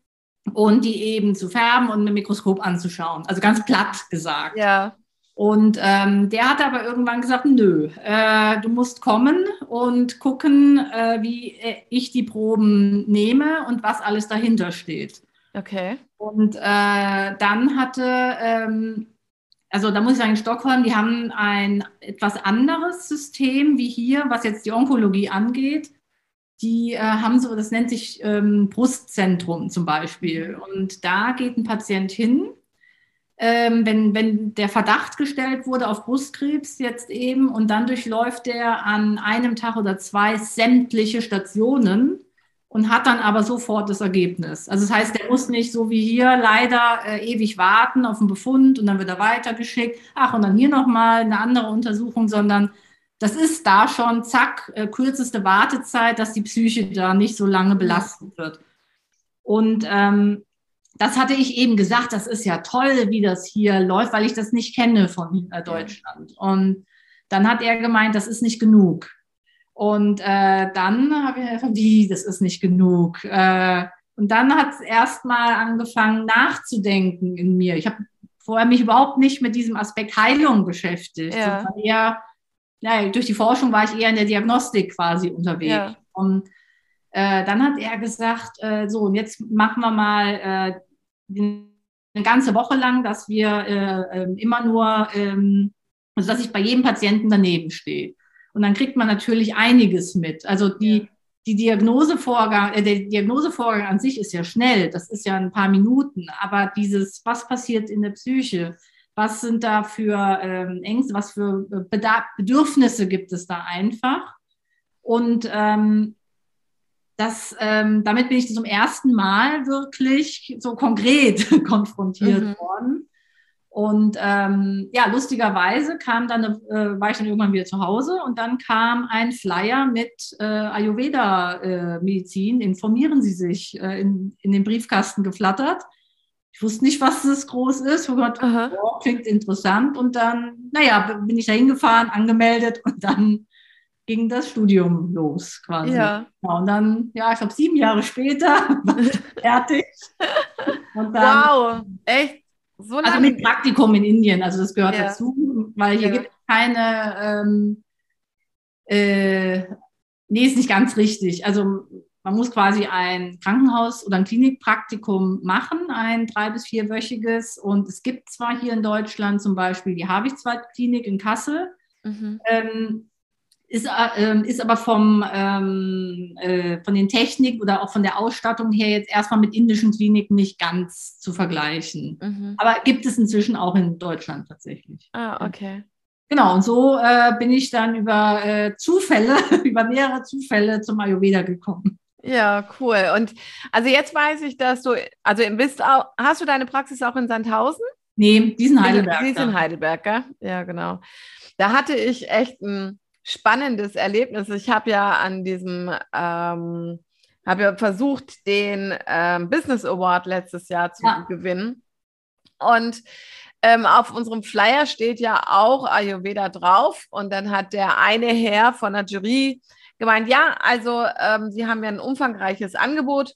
und die eben zu färben und mit dem Mikroskop anzuschauen. Also ganz platt gesagt. Ja. Und ähm, der hat aber irgendwann gesagt, nö, äh, du musst kommen und gucken, äh, wie äh, ich die Proben nehme und was alles dahinter steht. Okay. Und äh, dann hatte, ähm, also da muss ich sagen, in Stockholm, die haben ein etwas anderes System wie hier, was jetzt die Onkologie angeht. Die äh, haben so, das nennt sich ähm, Brustzentrum zum Beispiel. Und da geht ein Patient hin ähm, wenn, wenn der Verdacht gestellt wurde auf Brustkrebs jetzt eben und dann durchläuft er an einem Tag oder zwei sämtliche Stationen und hat dann aber sofort das Ergebnis. Also das heißt, der muss nicht so wie hier leider äh, ewig warten auf einen Befund und dann wird er weitergeschickt, ach und dann hier nochmal eine andere Untersuchung, sondern das ist da schon, zack, äh, kürzeste Wartezeit, dass die Psyche da nicht so lange belastet wird. Und ähm, das hatte ich eben gesagt, das ist ja toll, wie das hier läuft, weil ich das nicht kenne von äh, Deutschland. Und dann hat er gemeint, das ist nicht genug. Und äh, dann habe ich gesagt, wie, das ist nicht genug. Äh, und dann hat es erstmal angefangen nachzudenken in mir. Ich habe vorher mich überhaupt nicht mit diesem Aspekt Heilung beschäftigt. Ja. Eher, ja, durch die Forschung war ich eher in der Diagnostik quasi unterwegs. Ja. Und äh, dann hat er gesagt, äh, so, und jetzt machen wir mal äh, eine ganze Woche lang, dass wir äh, ähm, immer nur, ähm, also dass ich bei jedem Patienten daneben stehe. Und dann kriegt man natürlich einiges mit. Also die, die Diagnosevorgang, äh, der Diagnosevorgang an sich ist ja schnell, das ist ja ein paar Minuten, aber dieses, was passiert in der Psyche, was sind da für ähm, Ängste, was für Bedarf, Bedürfnisse gibt es da einfach? Und ähm, das, ähm, damit bin ich zum ersten Mal wirklich so konkret konfrontiert mhm. worden. Und ähm, ja, lustigerweise kam dann, äh, war ich dann irgendwann wieder zu Hause und dann kam ein Flyer mit äh, Ayurveda-Medizin. Äh, Informieren Sie sich äh, in, in den Briefkasten geflattert. Ich wusste nicht, was das groß ist. Ich dachte, oh, klingt interessant. Und dann, naja, bin ich da hingefahren, angemeldet und dann ging das Studium los quasi. Ja. und dann, ja, ich glaube, sieben Jahre später fertig. Und dann, wow, echt? So lange? Also mit Praktikum in Indien, also das gehört ja. dazu, weil hier ja. gibt es keine, ähm, äh, nee, ist nicht ganz richtig. Also man muss quasi ein Krankenhaus- oder ein Klinikpraktikum machen, ein drei- bis vierwöchiges. Und es gibt zwar hier in Deutschland zum Beispiel die Havichtswald-Klinik in Kassel, mhm. ähm, ist, äh, ist aber vom, ähm, äh, von den Technik oder auch von der Ausstattung her jetzt erstmal mit indischen Kliniken nicht ganz zu vergleichen. Mhm. Aber gibt es inzwischen auch in Deutschland tatsächlich. Ah, okay. Genau, und so äh, bin ich dann über äh, Zufälle, über mehrere Zufälle zum Ayurveda gekommen. Ja, cool. Und also jetzt weiß ich, dass du, also bist auch, hast du deine Praxis auch in Sandhausen? Nee, diesen Heidelberg. Die ist in Heidelberg, gell? Ja, genau. Da hatte ich echt ein spannendes Erlebnis. Ich habe ja an diesem, ähm, habe ja versucht, den ähm, Business Award letztes Jahr zu ja. gewinnen. Und ähm, auf unserem Flyer steht ja auch Ayurveda drauf. Und dann hat der eine Herr von der Jury gemeint, ja, also ähm, Sie haben ja ein umfangreiches Angebot.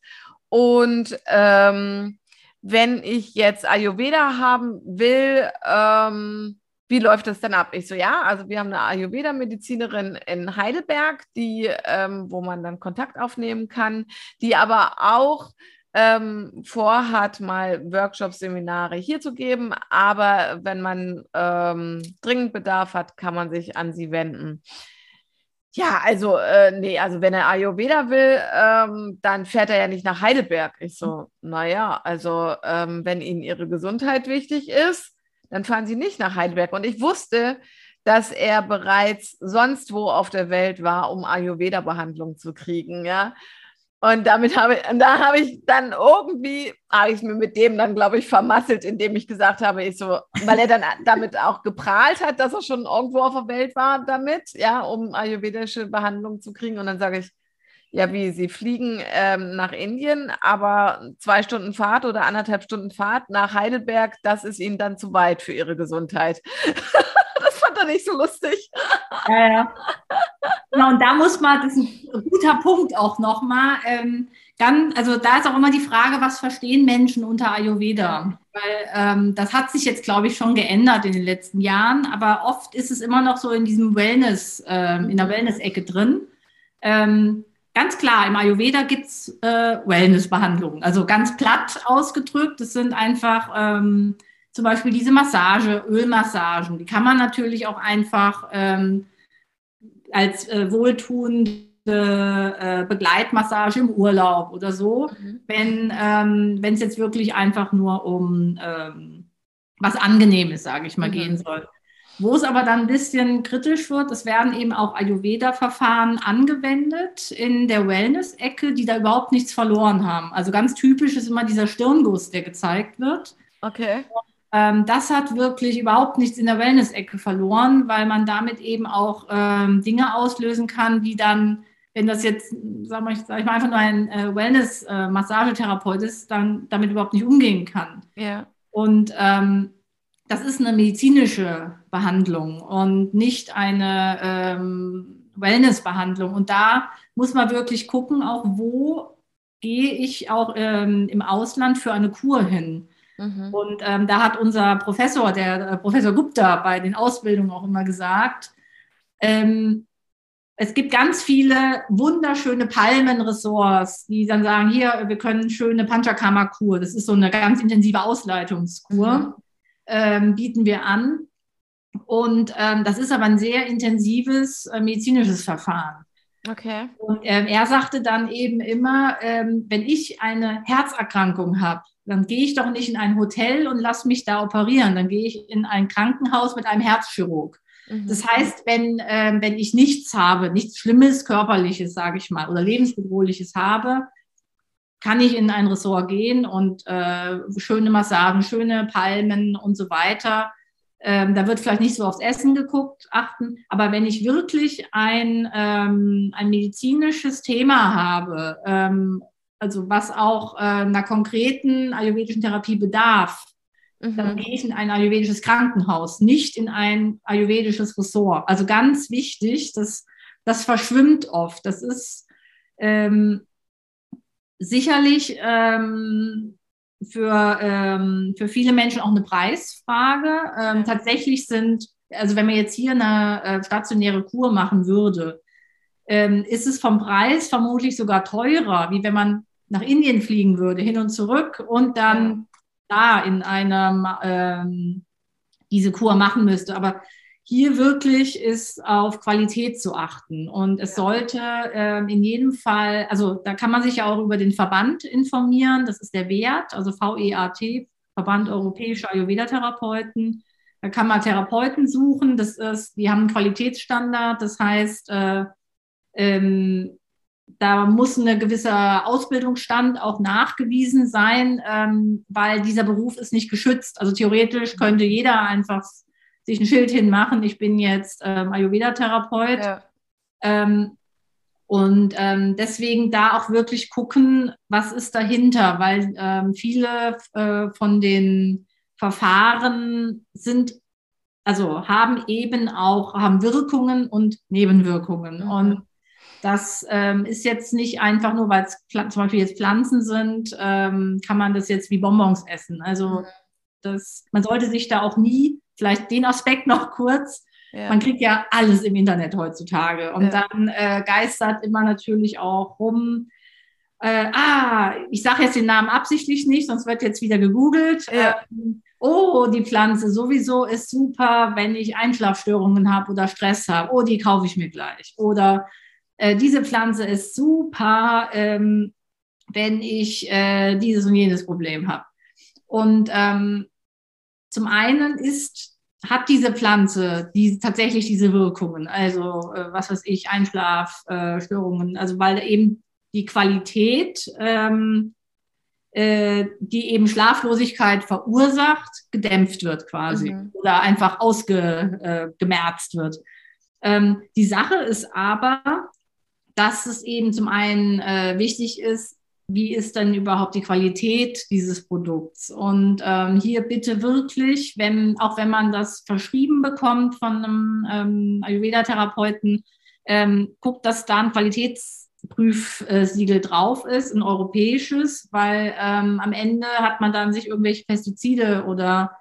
Und ähm, wenn ich jetzt Ayurveda haben will, ähm, wie läuft das dann ab? Ich so, ja, also wir haben eine Ayurveda-Medizinerin in Heidelberg, die, ähm, wo man dann Kontakt aufnehmen kann, die aber auch ähm, vorhat, mal Workshops, Seminare hier zu geben. Aber wenn man ähm, dringend Bedarf hat, kann man sich an sie wenden. Ja, also, äh, nee, also wenn er Ayurveda will, ähm, dann fährt er ja nicht nach Heidelberg. Ich so, naja, also ähm, wenn Ihnen Ihre Gesundheit wichtig ist, dann fahren sie nicht nach Heidelberg. Und ich wusste, dass er bereits sonst wo auf der Welt war, um Ayurveda-Behandlung zu kriegen, ja. Und damit habe ich, da habe ich dann irgendwie, habe ich mir mit dem dann, glaube ich, vermasselt, indem ich gesagt habe, ich so, weil er dann damit auch geprahlt hat, dass er schon irgendwo auf der Welt war damit, ja, um ayurvedische Behandlung zu kriegen. Und dann sage ich, ja, wie, Sie fliegen ähm, nach Indien, aber zwei Stunden Fahrt oder anderthalb Stunden Fahrt nach Heidelberg, das ist Ihnen dann zu weit für Ihre Gesundheit. das fand er nicht so lustig. Ja, ja. Genau, und da muss man, das ist ein guter Punkt auch nochmal, ähm, dann, also da ist auch immer die Frage, was verstehen Menschen unter Ayurveda? Weil ähm, das hat sich jetzt, glaube ich, schon geändert in den letzten Jahren, aber oft ist es immer noch so in diesem Wellness, ähm, in der Wellness-Ecke drin. Ähm, ganz klar, im Ayurveda gibt es äh, Wellness-Behandlungen, also ganz platt ausgedrückt. Das sind einfach ähm, zum Beispiel diese Massage, Ölmassagen, die kann man natürlich auch einfach ähm, als äh, wohltuende äh, Begleitmassage im Urlaub oder so, mhm. wenn ähm, es jetzt wirklich einfach nur um ähm, was Angenehmes, sage ich mal, mhm. gehen soll. Wo es aber dann ein bisschen kritisch wird, es werden eben auch Ayurveda-Verfahren angewendet in der Wellness-Ecke, die da überhaupt nichts verloren haben. Also ganz typisch ist immer dieser Stirnguss, der gezeigt wird. Okay. Ähm, das hat wirklich überhaupt nichts in der Wellness-Ecke verloren, weil man damit eben auch ähm, Dinge auslösen kann, die dann, wenn das jetzt, sag mal, sag ich mal einfach nur ein äh, Wellness-Massagetherapeut äh, ist, dann damit überhaupt nicht umgehen kann. Ja. Und ähm, das ist eine medizinische Behandlung und nicht eine ähm, Wellness-Behandlung. Und da muss man wirklich gucken, auch wo gehe ich auch ähm, im Ausland für eine Kur hin. Mhm. Und ähm, da hat unser Professor, der äh, Professor Gupta, bei den Ausbildungen auch immer gesagt, ähm, es gibt ganz viele wunderschöne Palmenressorts, die dann sagen, hier, wir können schöne Panchakarma-Kur, das ist so eine ganz intensive Ausleitungskur, mhm. ähm, bieten wir an. Und ähm, das ist aber ein sehr intensives äh, medizinisches Verfahren. Okay. Und ähm, er sagte dann eben immer, ähm, wenn ich eine Herzerkrankung habe, dann gehe ich doch nicht in ein Hotel und lasse mich da operieren. Dann gehe ich in ein Krankenhaus mit einem Herzchirurg. Mhm. Das heißt, wenn, äh, wenn ich nichts habe, nichts Schlimmes, Körperliches, sage ich mal, oder Lebensbedrohliches habe, kann ich in ein Ressort gehen und äh, schöne Massagen, schöne Palmen und so weiter. Ähm, da wird vielleicht nicht so aufs Essen geguckt, achten. Aber wenn ich wirklich ein, ähm, ein medizinisches Thema habe ähm, also was auch äh, einer konkreten ayurvedischen Therapie bedarf, mhm. dann gehe ich in ein ayurvedisches Krankenhaus, nicht in ein ayurvedisches Ressort. Also ganz wichtig, das, das verschwimmt oft. Das ist ähm, sicherlich ähm, für, ähm, für viele Menschen auch eine Preisfrage. Ähm, tatsächlich sind, also wenn man jetzt hier eine äh, stationäre Kur machen würde, ähm, ist es vom Preis vermutlich sogar teurer, wie wenn man nach Indien fliegen würde, hin und zurück und dann da in einem ähm, diese Kur machen müsste. Aber hier wirklich ist auf Qualität zu achten. Und es sollte ähm, in jedem Fall, also da kann man sich ja auch über den Verband informieren. Das ist der Wert, also VEAT, Verband Europäischer Ayurveda-Therapeuten. Da kann man Therapeuten suchen. Das ist, die haben einen Qualitätsstandard. Das heißt, äh, ähm, da muss ein gewisser Ausbildungsstand auch nachgewiesen sein, ähm, weil dieser Beruf ist nicht geschützt. Also theoretisch könnte jeder einfach sich ein Schild hinmachen, ich bin jetzt ähm, Ayurveda-Therapeut. Ja. Ähm, und ähm, deswegen da auch wirklich gucken, was ist dahinter, weil ähm, viele äh, von den Verfahren sind, also haben eben auch, haben Wirkungen und Nebenwirkungen. Mhm. Und das ähm, ist jetzt nicht einfach nur, weil es zum Beispiel jetzt Pflanzen sind, ähm, kann man das jetzt wie Bonbons essen. Also mhm. das, man sollte sich da auch nie, vielleicht den Aspekt noch kurz, ja. man kriegt ja alles im Internet heutzutage und ja. dann äh, geistert immer natürlich auch rum, äh, ah, ich sage jetzt den Namen absichtlich nicht, sonst wird jetzt wieder gegoogelt. Ja. Ähm, oh, die Pflanze sowieso ist super, wenn ich Einschlafstörungen habe oder Stress habe. Oh, die kaufe ich mir gleich. Oder äh, diese Pflanze ist super, ähm, wenn ich äh, dieses und jenes Problem habe. Und ähm, zum einen ist, hat diese Pflanze die, tatsächlich diese Wirkungen, also äh, was weiß ich, Einschlafstörungen, also weil eben die Qualität, ähm, äh, die eben Schlaflosigkeit verursacht, gedämpft wird quasi mhm. oder einfach ausgemerzt äh, wird. Ähm, die Sache ist aber, dass es eben zum einen äh, wichtig ist, wie ist denn überhaupt die Qualität dieses Produkts? Und ähm, hier bitte wirklich, wenn, auch wenn man das verschrieben bekommt von einem ähm, Ayurveda-Therapeuten, ähm, guckt, dass da ein Qualitätsprüfsiegel drauf ist, ein europäisches, weil ähm, am Ende hat man dann sich irgendwelche Pestizide oder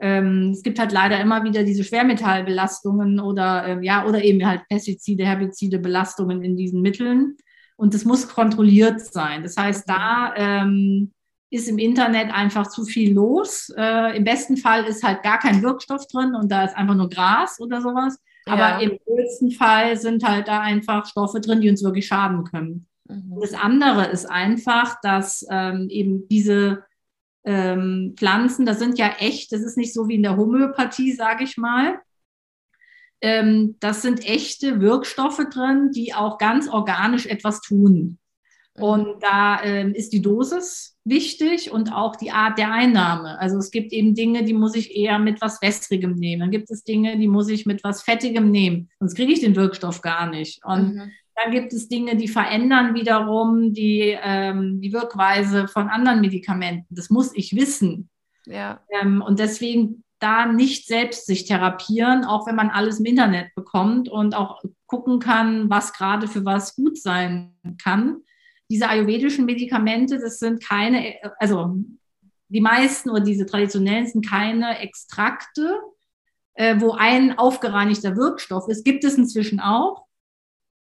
ähm, es gibt halt leider immer wieder diese Schwermetallbelastungen oder äh, ja oder eben halt Pestizide, Herbizide, Belastungen in diesen Mitteln und das muss kontrolliert sein. Das heißt, da ähm, ist im Internet einfach zu viel los. Äh, Im besten Fall ist halt gar kein Wirkstoff drin und da ist einfach nur Gras oder sowas. Aber ja. im größten Fall sind halt da einfach Stoffe drin, die uns wirklich schaden können. Mhm. Das andere ist einfach, dass ähm, eben diese ähm, Pflanzen, das sind ja echt, das ist nicht so wie in der Homöopathie, sage ich mal. Ähm, das sind echte Wirkstoffe drin, die auch ganz organisch etwas tun. Mhm. Und da ähm, ist die Dosis wichtig und auch die Art der Einnahme. Also es gibt eben Dinge, die muss ich eher mit was Wässrigem nehmen. Dann gibt es Dinge, die muss ich mit was Fettigem nehmen. Sonst kriege ich den Wirkstoff gar nicht. Und mhm. dann gibt es Dinge, die verändern wiederum die, ähm, die Wirkweise von anderen Medikamenten. Das muss ich wissen. Ja. Ähm, und deswegen da nicht selbst sich therapieren, auch wenn man alles im Internet bekommt und auch gucken kann, was gerade für was gut sein kann diese ayurvedischen Medikamente, das sind keine, also die meisten oder diese traditionellen sind keine Extrakte, äh, wo ein aufgereinigter Wirkstoff ist. Gibt es inzwischen auch.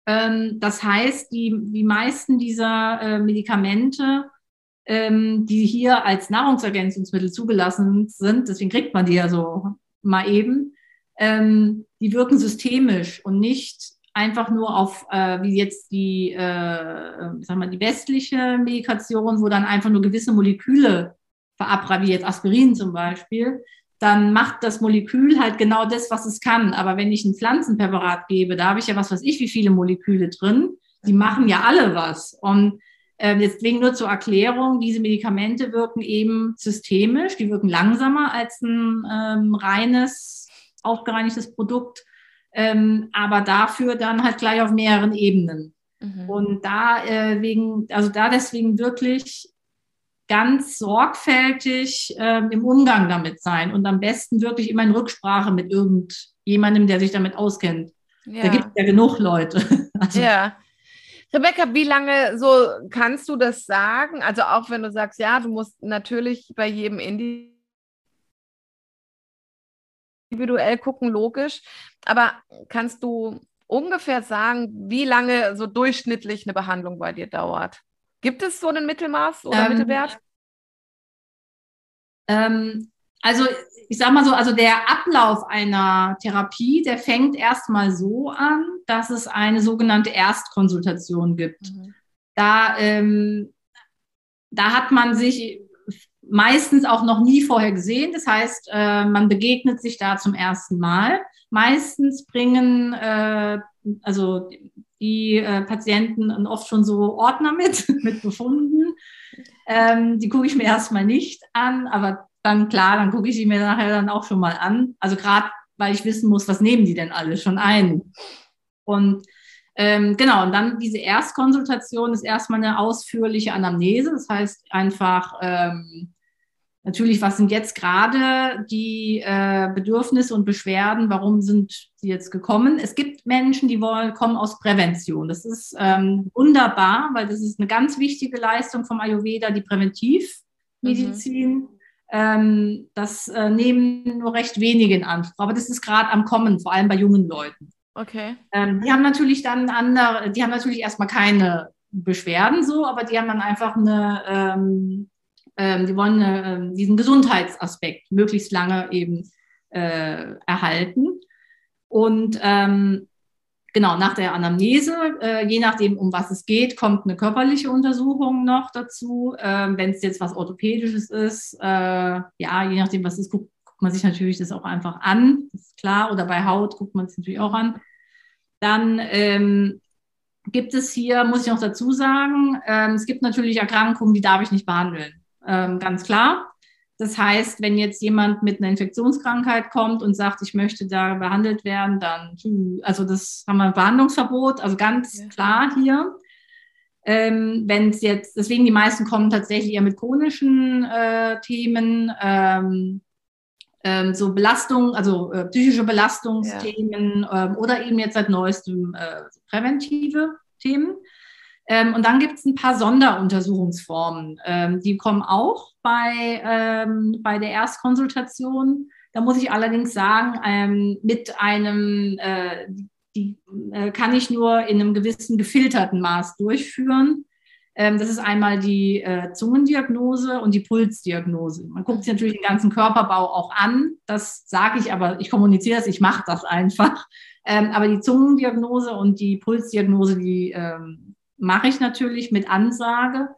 Ähm, das heißt, die, die meisten dieser äh, Medikamente, ähm, die hier als Nahrungsergänzungsmittel zugelassen sind, deswegen kriegt man die ja so mal eben, ähm, die wirken systemisch und nicht einfach nur auf, äh, wie jetzt die, äh, sag mal, die westliche Medikation, wo dann einfach nur gewisse Moleküle verabreicht, wie jetzt Aspirin zum Beispiel, dann macht das Molekül halt genau das, was es kann. Aber wenn ich ein Pflanzenpräparat gebe, da habe ich ja was weiß ich, wie viele Moleküle drin. Die machen ja alle was. Und äh, deswegen nur zur Erklärung, diese Medikamente wirken eben systemisch, die wirken langsamer als ein ähm, reines, aufgereinigtes Produkt ähm, aber dafür dann halt gleich auf mehreren Ebenen. Mhm. Und da äh, wegen, also da deswegen wirklich ganz sorgfältig ähm, im Umgang damit sein und am besten wirklich immer in Rücksprache mit irgendjemandem, der sich damit auskennt. Ja. Da gibt es ja genug Leute. also, ja. Rebecca, wie lange so kannst du das sagen? Also auch wenn du sagst, ja, du musst natürlich bei jedem Indie individuell gucken, logisch. Aber kannst du ungefähr sagen, wie lange so durchschnittlich eine Behandlung bei dir dauert? Gibt es so ein Mittelmaß oder ähm, Mittelwert? Ähm, also ich sage mal so, also der Ablauf einer Therapie, der fängt erstmal so an, dass es eine sogenannte Erstkonsultation gibt. Mhm. Da, ähm, da hat man sich meistens auch noch nie vorher gesehen. Das heißt, äh, man begegnet sich da zum ersten Mal. Meistens bringen äh, also die äh, Patienten oft schon so Ordner mit, mit Befunden. Ähm, die gucke ich mir erstmal nicht an, aber dann klar, dann gucke ich sie mir nachher dann auch schon mal an. Also gerade, weil ich wissen muss, was nehmen die denn alle schon ein. Und ähm, genau, und dann diese Erstkonsultation ist erstmal eine ausführliche Anamnese. Das heißt einfach, ähm, Natürlich, was sind jetzt gerade die äh, Bedürfnisse und Beschwerden? Warum sind sie jetzt gekommen? Es gibt Menschen, die wollen, kommen aus Prävention. Das ist ähm, wunderbar, weil das ist eine ganz wichtige Leistung vom Ayurveda, die Präventivmedizin. Mhm. Ähm, das äh, nehmen nur recht wenige in Anspruch. Aber das ist gerade am Kommen, vor allem bei jungen Leuten. Okay. Ähm, die haben natürlich dann andere, die haben natürlich erstmal keine Beschwerden so, aber die haben dann einfach eine ähm, ähm, die wollen äh, diesen Gesundheitsaspekt möglichst lange eben äh, erhalten. Und ähm, genau, nach der Anamnese, äh, je nachdem, um was es geht, kommt eine körperliche Untersuchung noch dazu. Ähm, Wenn es jetzt was Orthopädisches ist, äh, ja, je nachdem, was es ist, guckt, guckt man sich natürlich das auch einfach an, ist klar. Oder bei Haut guckt man es natürlich auch an. Dann ähm, gibt es hier, muss ich noch dazu sagen, ähm, es gibt natürlich Erkrankungen, die darf ich nicht behandeln ähm, ganz klar. Das heißt, wenn jetzt jemand mit einer Infektionskrankheit kommt und sagt, ich möchte da behandelt werden, dann, also das haben wir ein Behandlungsverbot, also ganz ja. klar hier. Ähm, wenn es jetzt, deswegen die meisten kommen tatsächlich eher mit chronischen äh, Themen. Ähm, ähm, so Belastung, also äh, psychische Belastungsthemen ja. ähm, oder eben jetzt seit neuestem äh, präventive Themen. Ähm, und dann gibt es ein paar Sonderuntersuchungsformen. Ähm, die kommen auch bei, ähm, bei der Erstkonsultation. Da muss ich allerdings sagen, ähm, mit einem, äh, die äh, kann ich nur in einem gewissen gefilterten Maß durchführen. Ähm, das ist einmal die äh, Zungendiagnose und die Pulsdiagnose. Man guckt sich natürlich den ganzen Körperbau auch an. Das sage ich aber, ich kommuniziere das, ich mache das einfach. Ähm, aber die Zungendiagnose und die Pulsdiagnose, die ähm, mache ich natürlich mit Ansage.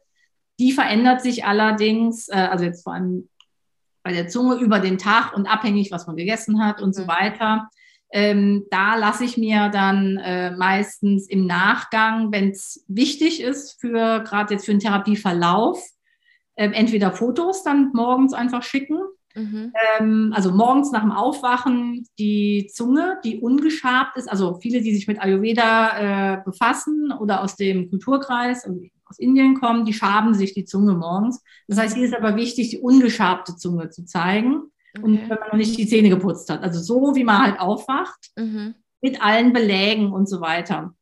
Die verändert sich allerdings, äh, also jetzt vor allem bei der Zunge über den Tag und abhängig, was man gegessen hat und so mhm. weiter. Ähm, da lasse ich mir dann äh, meistens im Nachgang, wenn es wichtig ist, für gerade jetzt für den Therapieverlauf, äh, entweder Fotos dann morgens einfach schicken. Mhm. Ähm, also morgens nach dem Aufwachen die Zunge, die ungeschabt ist. Also viele, die sich mit Ayurveda äh, befassen oder aus dem Kulturkreis aus Indien kommen, die schaben sich die Zunge morgens. Das heißt, hier ist aber wichtig, die ungeschabte Zunge zu zeigen. Okay. Und wenn man noch nicht die Zähne geputzt hat. Also so, wie man halt aufwacht, mhm. mit allen Belägen und so weiter.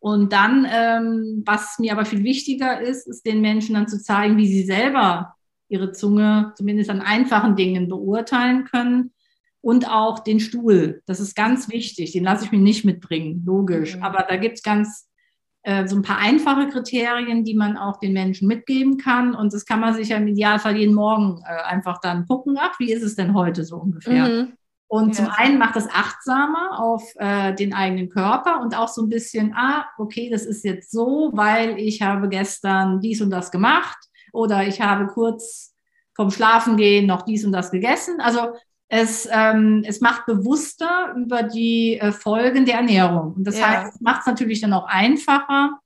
Und dann, ähm, was mir aber viel wichtiger ist, ist den Menschen dann zu zeigen, wie sie selber ihre Zunge zumindest an einfachen Dingen beurteilen können. Und auch den Stuhl. Das ist ganz wichtig. Den lasse ich mir nicht mitbringen, logisch. Mhm. Aber da gibt es ganz äh, so ein paar einfache Kriterien, die man auch den Menschen mitgeben kann. Und das kann man sich ja im Idealfall jeden Morgen äh, einfach dann gucken, ach, wie ist es denn heute so ungefähr? Mhm. Und zum einen macht das achtsamer auf äh, den eigenen Körper und auch so ein bisschen, ah, okay, das ist jetzt so, weil ich habe gestern dies und das gemacht oder ich habe kurz vom Schlafengehen noch dies und das gegessen. Also es, ähm, es macht bewusster über die äh, Folgen der Ernährung. Und das ja. heißt, es macht es natürlich dann auch einfacher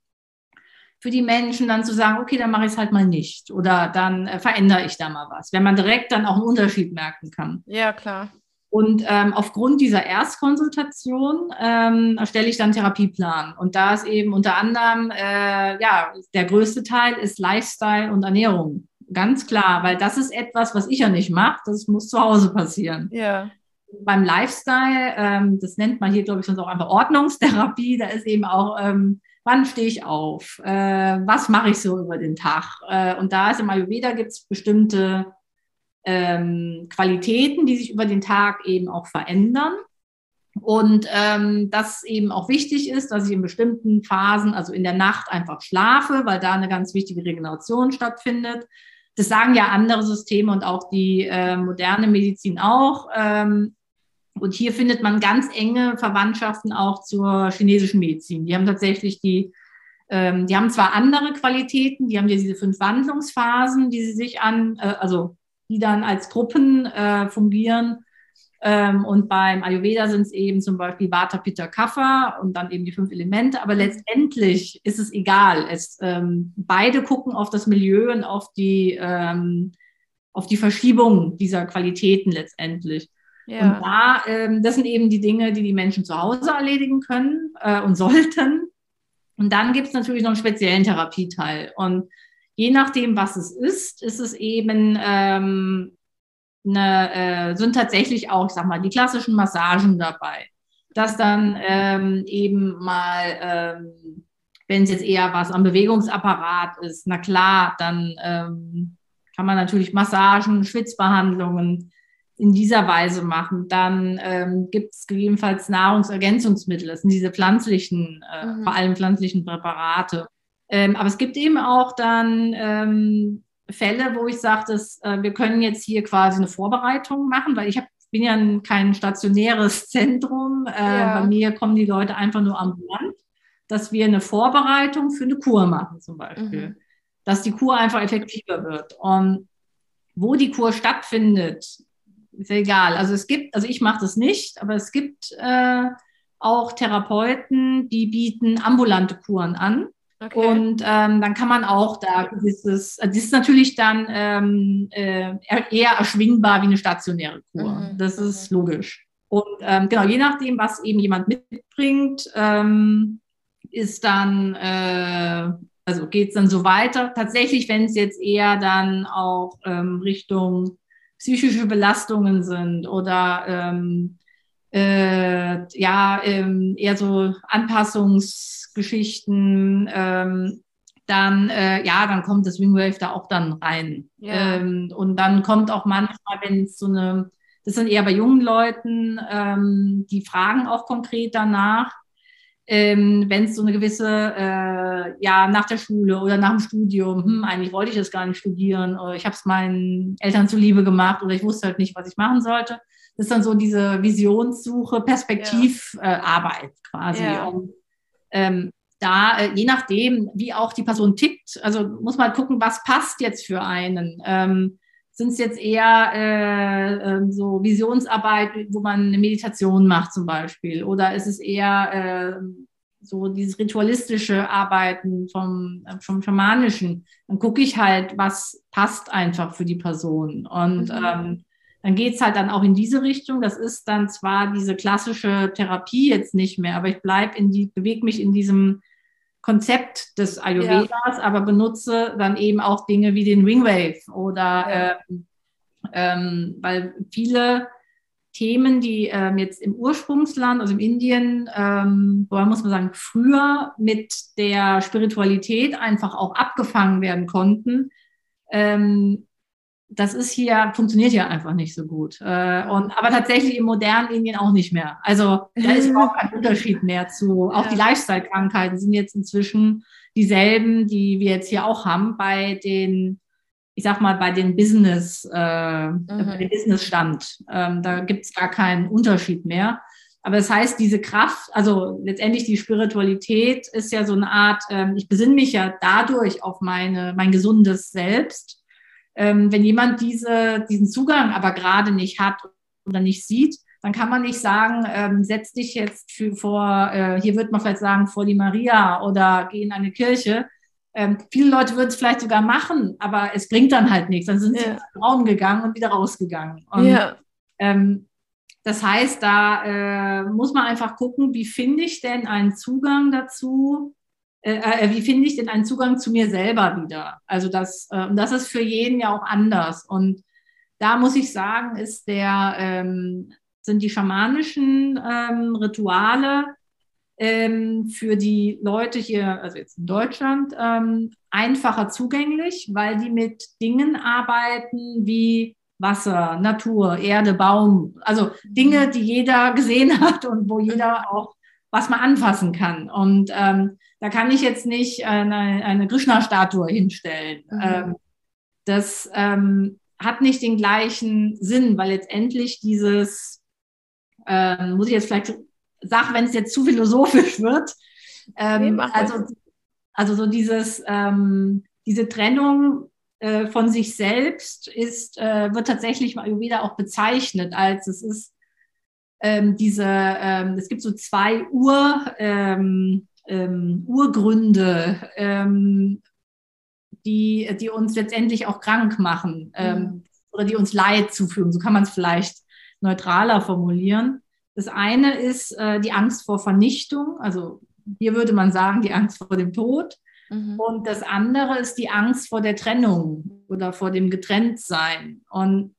für die Menschen dann zu sagen, okay, dann mache ich es halt mal nicht oder dann äh, verändere ich da mal was, wenn man direkt dann auch einen Unterschied merken kann. Ja, klar. Und ähm, aufgrund dieser Erstkonsultation ähm, erstelle ich dann Therapieplan. Und da ist eben unter anderem, äh, ja, der größte Teil ist Lifestyle und Ernährung. Ganz klar, weil das ist etwas, was ich ja nicht mache. Das muss zu Hause passieren. Ja. Beim Lifestyle, ähm, das nennt man hier, glaube ich, sonst auch einfach Ordnungstherapie. Da ist eben auch, ähm, wann stehe ich auf? Äh, was mache ich so über den Tag? Äh, und da ist im Ayurveda gibt es bestimmte ähm, Qualitäten, die sich über den Tag eben auch verändern. Und ähm, das eben auch wichtig ist, dass ich in bestimmten Phasen, also in der Nacht einfach schlafe, weil da eine ganz wichtige Regeneration stattfindet. Das sagen ja andere Systeme und auch die äh, moderne Medizin auch. Ähm, und hier findet man ganz enge Verwandtschaften auch zur chinesischen Medizin. Die haben tatsächlich die, ähm, die haben zwar andere Qualitäten, die haben ja diese fünf Wandlungsphasen, die sie sich an, äh, also die dann als Gruppen äh, fungieren. Ähm, und beim Ayurveda sind es eben zum Beispiel Vata, Pitta, Kapha und dann eben die fünf Elemente. Aber letztendlich ist es egal. Es, ähm, beide gucken auf das Milieu und auf die, ähm, auf die Verschiebung dieser Qualitäten letztendlich. Ja. Und da, ähm, das sind eben die Dinge, die die Menschen zu Hause erledigen können äh, und sollten. Und dann gibt es natürlich noch einen speziellen Therapieteil. Und je nachdem, was es ist, ist es eben ähm, eine, äh, sind tatsächlich auch, ich sag mal, die klassischen Massagen dabei. Dass dann ähm, eben mal, ähm, wenn es jetzt eher was am Bewegungsapparat ist, na klar, dann ähm, kann man natürlich Massagen, Schwitzbehandlungen in dieser Weise machen. Dann ähm, gibt es gegebenenfalls Nahrungsergänzungsmittel, das sind diese pflanzlichen, äh, mhm. vor allem pflanzlichen Präparate. Ähm, aber es gibt eben auch dann ähm, Fälle, wo ich sage, äh, wir können jetzt hier quasi eine Vorbereitung machen, weil ich hab, bin ja ein, kein stationäres Zentrum. Äh, ja. Bei mir kommen die Leute einfach nur am Land, dass wir eine Vorbereitung für eine Kur machen zum Beispiel. Mhm. Dass die Kur einfach effektiver wird. Und wo die Kur stattfindet, ist ja egal. Also es gibt, also ich mache das nicht, aber es gibt äh, auch Therapeuten, die bieten ambulante Kuren an. Okay. Und ähm, dann kann man auch da dieses, das ist natürlich dann ähm, äh, eher erschwingbar wie eine stationäre Kur. Mhm. Das ist mhm. logisch. Und ähm, genau, je nachdem, was eben jemand mitbringt, ähm, ist dann, äh, also geht es dann so weiter. Tatsächlich, wenn es jetzt eher dann auch ähm, Richtung psychische Belastungen sind oder ähm, äh, ja, ähm, eher so Anpassungsgeschichten, ähm, dann, äh, ja, dann kommt das Wingwave da auch dann rein. Ja. Ähm, und dann kommt auch manchmal, wenn es so eine, das sind eher bei jungen Leuten, ähm, die fragen auch konkret danach, ähm, wenn es so eine gewisse, äh, ja, nach der Schule oder nach dem Studium, hm, eigentlich wollte ich das gar nicht studieren, oder ich habe es meinen Eltern zuliebe gemacht oder ich wusste halt nicht, was ich machen sollte. Das ist dann so diese Visionssuche, Perspektivarbeit ja. äh, quasi. Ja. Und, ähm, da, äh, je nachdem, wie auch die Person tickt, also muss man gucken, was passt jetzt für einen. Ähm, Sind es jetzt eher äh, äh, so Visionsarbeit, wo man eine Meditation macht zum Beispiel? Oder ist es eher äh, so dieses ritualistische Arbeiten vom, vom Schamanischen? Dann gucke ich halt, was passt einfach für die Person. Und mhm. ähm, dann geht's halt dann auch in diese Richtung. Das ist dann zwar diese klassische Therapie jetzt nicht mehr, aber ich bleib in die, bewege mich in diesem Konzept des Ayurvedas, ja. aber benutze dann eben auch Dinge wie den Ringwave oder ja. ähm, ähm, weil viele Themen, die ähm, jetzt im Ursprungsland, also im Indien, ähm, muss man sagen, früher mit der Spiritualität einfach auch abgefangen werden konnten, ähm, das ist hier, funktioniert ja einfach nicht so gut. Äh, und, aber tatsächlich im modernen Indien auch nicht mehr. Also da ist überhaupt kein Unterschied mehr zu. Auch ja. die Lifestyle-Krankheiten sind jetzt inzwischen dieselben, die wir jetzt hier auch haben bei den, ich sag mal, bei den Business, äh, mhm. bei dem Business-Stand. Ähm, da gibt es gar keinen Unterschied mehr. Aber das heißt, diese Kraft, also letztendlich die Spiritualität ist ja so eine Art, ähm, ich besinne mich ja dadurch auf meine, mein gesundes Selbst ähm, wenn jemand diese, diesen Zugang aber gerade nicht hat oder nicht sieht, dann kann man nicht sagen, ähm, setz dich jetzt für, vor, äh, hier wird man vielleicht sagen, vor die Maria oder geh in eine Kirche. Ähm, viele Leute würden es vielleicht sogar machen, aber es bringt dann halt nichts. Dann sind ja. sie in den Raum gegangen und wieder rausgegangen. Und, ja. ähm, das heißt, da äh, muss man einfach gucken, wie finde ich denn einen Zugang dazu, äh, äh, wie finde ich denn einen Zugang zu mir selber wieder? Also das, äh, das ist für jeden ja auch anders. Und da muss ich sagen, ist der, ähm, sind die schamanischen ähm, Rituale ähm, für die Leute hier, also jetzt in Deutschland, ähm, einfacher zugänglich, weil die mit Dingen arbeiten wie Wasser, Natur, Erde, Baum, also Dinge, die jeder gesehen hat und wo jeder auch was man anfassen kann. Und ähm, da kann ich jetzt nicht eine, eine Krishna-Statue hinstellen. Mhm. Ähm, das ähm, hat nicht den gleichen Sinn, weil letztendlich dieses, ähm, muss ich jetzt vielleicht sagen, wenn es jetzt zu philosophisch wird, ähm, also, also so dieses, ähm, diese Trennung äh, von sich selbst ist, äh, wird tatsächlich mal wieder auch bezeichnet als es ist ähm, diese, es gibt so zwei Ur, ähm, Urgründe, ähm, die, die uns letztendlich auch krank machen ähm, mhm. oder die uns Leid zufügen. So kann man es vielleicht neutraler formulieren. Das eine ist äh, die Angst vor Vernichtung, also hier würde man sagen, die Angst vor dem Tod. Mhm. Und das andere ist die Angst vor der Trennung oder vor dem Getrenntsein. Und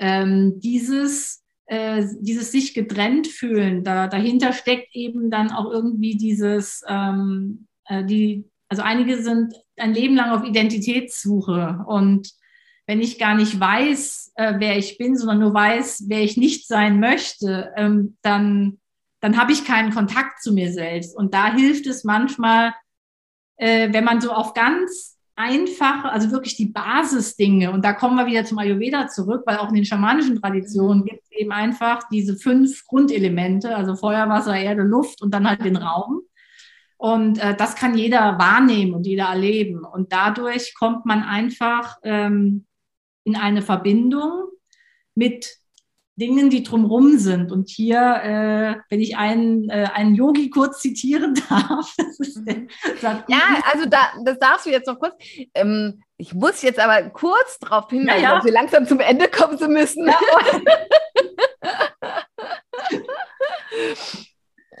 ähm, dieses äh, dieses sich getrennt fühlen, da, dahinter steckt eben dann auch irgendwie dieses, ähm, äh, die, also einige sind ein Leben lang auf Identitätssuche und wenn ich gar nicht weiß, äh, wer ich bin, sondern nur weiß, wer ich nicht sein möchte, ähm, dann, dann habe ich keinen Kontakt zu mir selbst. Und da hilft es manchmal, äh, wenn man so auf ganz einfache, also wirklich die Basisdinge. Und da kommen wir wieder zum Ayurveda zurück, weil auch in den schamanischen Traditionen gibt es eben einfach diese fünf Grundelemente, also Feuer, Wasser, Erde, Luft und dann halt den Raum. Und äh, das kann jeder wahrnehmen und jeder erleben. Und dadurch kommt man einfach ähm, in eine Verbindung mit Dingen, die drumherum sind. Und hier, äh, wenn ich einen, äh, einen Yogi kurz zitieren darf. Mhm. ja, also da, das darfst du jetzt noch kurz. Ähm, ich muss jetzt aber kurz darauf hinweisen, ja, ja. dass wir langsam zum Ende kommen zu müssen. Ja.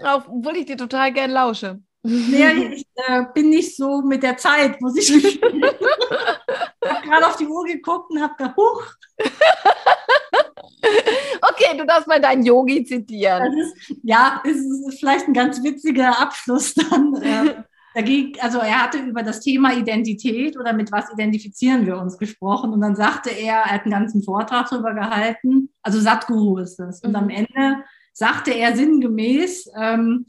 Obwohl ich dir total gern lausche. Nee, ich äh, bin nicht so mit der Zeit, muss ich Ich habe gerade auf die Uhr geguckt und habe gedacht, huch. Mal deinen Yogi zitieren. Ist, ja, es ist vielleicht ein ganz witziger Abschluss dann. Dagegen, also er hatte über das Thema Identität oder mit was identifizieren wir uns gesprochen und dann sagte er, er hat einen ganzen Vortrag darüber gehalten, also Satguru ist das. Und mhm. am Ende sagte er sinngemäß, ähm,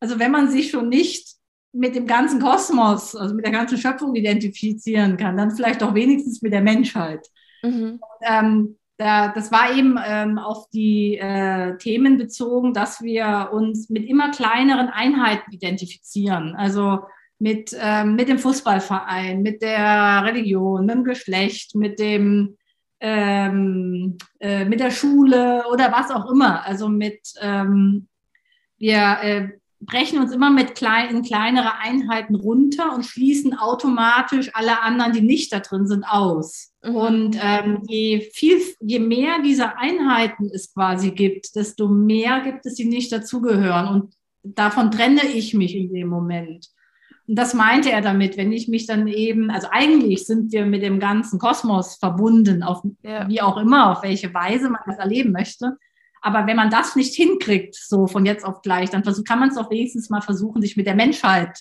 also wenn man sich schon nicht mit dem ganzen Kosmos, also mit der ganzen Schöpfung identifizieren kann, dann vielleicht auch wenigstens mit der Menschheit. Mhm. Und, ähm, da, das war eben ähm, auf die äh, Themen bezogen, dass wir uns mit immer kleineren Einheiten identifizieren. Also mit, ähm, mit dem Fußballverein, mit der Religion, mit dem Geschlecht, mit dem ähm, äh, mit der Schule oder was auch immer. Also mit ähm, wir äh, brechen uns immer mit klein, in kleinere Einheiten runter und schließen automatisch alle anderen, die nicht da drin sind, aus. Mhm. Und ähm, je viel, je mehr dieser Einheiten es quasi gibt, desto mehr gibt es, die nicht dazugehören. Und davon trenne ich mich in dem Moment. Und das meinte er damit, wenn ich mich dann eben, also eigentlich sind wir mit dem ganzen Kosmos verbunden, auf ja. wie auch immer, auf welche Weise man das erleben möchte. Aber wenn man das nicht hinkriegt, so von jetzt auf gleich, dann kann man es auch wenigstens mal versuchen, sich mit der Menschheit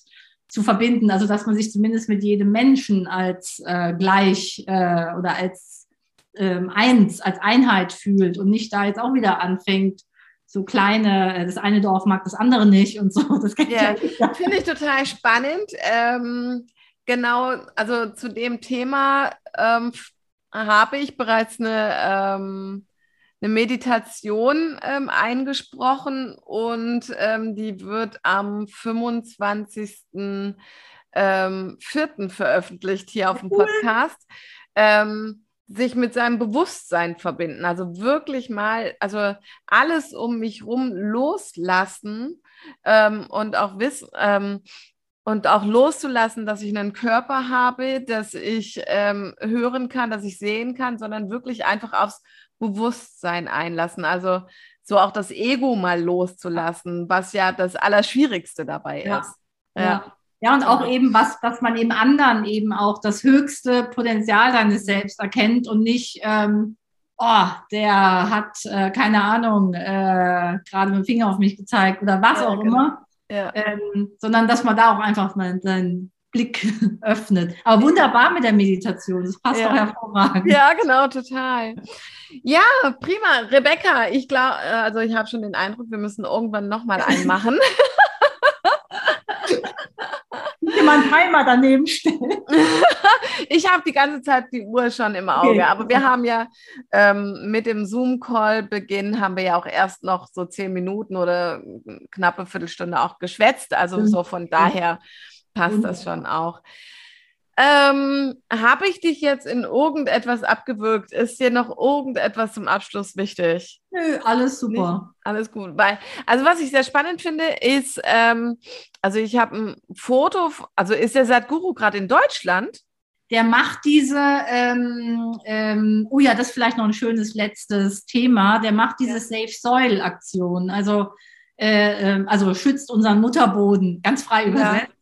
zu verbinden. Also dass man sich zumindest mit jedem Menschen als äh, gleich äh, oder als ähm, eins, als Einheit fühlt und nicht da jetzt auch wieder anfängt, so kleine, äh, das eine Dorf mag das andere nicht und so. Das ja, ja. finde ich total spannend. Ähm, genau, also zu dem Thema ähm, habe ich bereits eine ähm, eine Meditation ähm, eingesprochen und ähm, die wird am 25.04. Ähm, veröffentlicht hier auf dem Podcast. Ähm, sich mit seinem Bewusstsein verbinden, also wirklich mal, also alles um mich rum loslassen ähm, und auch wissen, ähm, und auch loszulassen, dass ich einen Körper habe, dass ich ähm, hören kann, dass ich sehen kann, sondern wirklich einfach aufs Bewusstsein einlassen. Also so auch das Ego mal loszulassen, was ja das Allerschwierigste dabei ja. ist. Ja. ja. Ja, und auch eben, was, dass man eben anderen eben auch das höchste Potenzial seines Selbst erkennt und nicht, ähm, oh, der hat, äh, keine Ahnung, äh, gerade mit dem Finger auf mich gezeigt oder was ja, auch genau. immer. Ja. Ähm, sondern dass man da auch einfach mal seinen Blick öffnet. Aber wunderbar mit der Meditation, das passt ja. doch hervorragend. Ja, genau, total. Ja, prima. Rebecca, ich glaube, äh, also ich habe schon den Eindruck, wir müssen irgendwann nochmal einen machen. Jemand Timer daneben stellen. ich habe die ganze Zeit die Uhr schon im Auge, okay. aber wir haben ja ähm, mit dem Zoom-Call-Beginn haben wir ja auch erst noch so zehn Minuten oder knappe Viertelstunde auch geschwätzt. Also so von daher passt das schon auch. Ähm, Habe ich dich jetzt in irgendetwas abgewürgt? Ist dir noch irgendetwas zum Abschluss wichtig? Nö, alles super. Nee, alles gut. Weil, also was ich sehr spannend finde, ist, ähm, also ich habe ein Foto, also ist der Sadhguru gerade in Deutschland? Der macht diese, ähm, ähm, oh ja, das ist vielleicht noch ein schönes letztes Thema, der macht diese ja. Safe Soil Aktion, also, äh, ähm, also schützt unseren Mutterboden, ganz frei übersetzt. Ja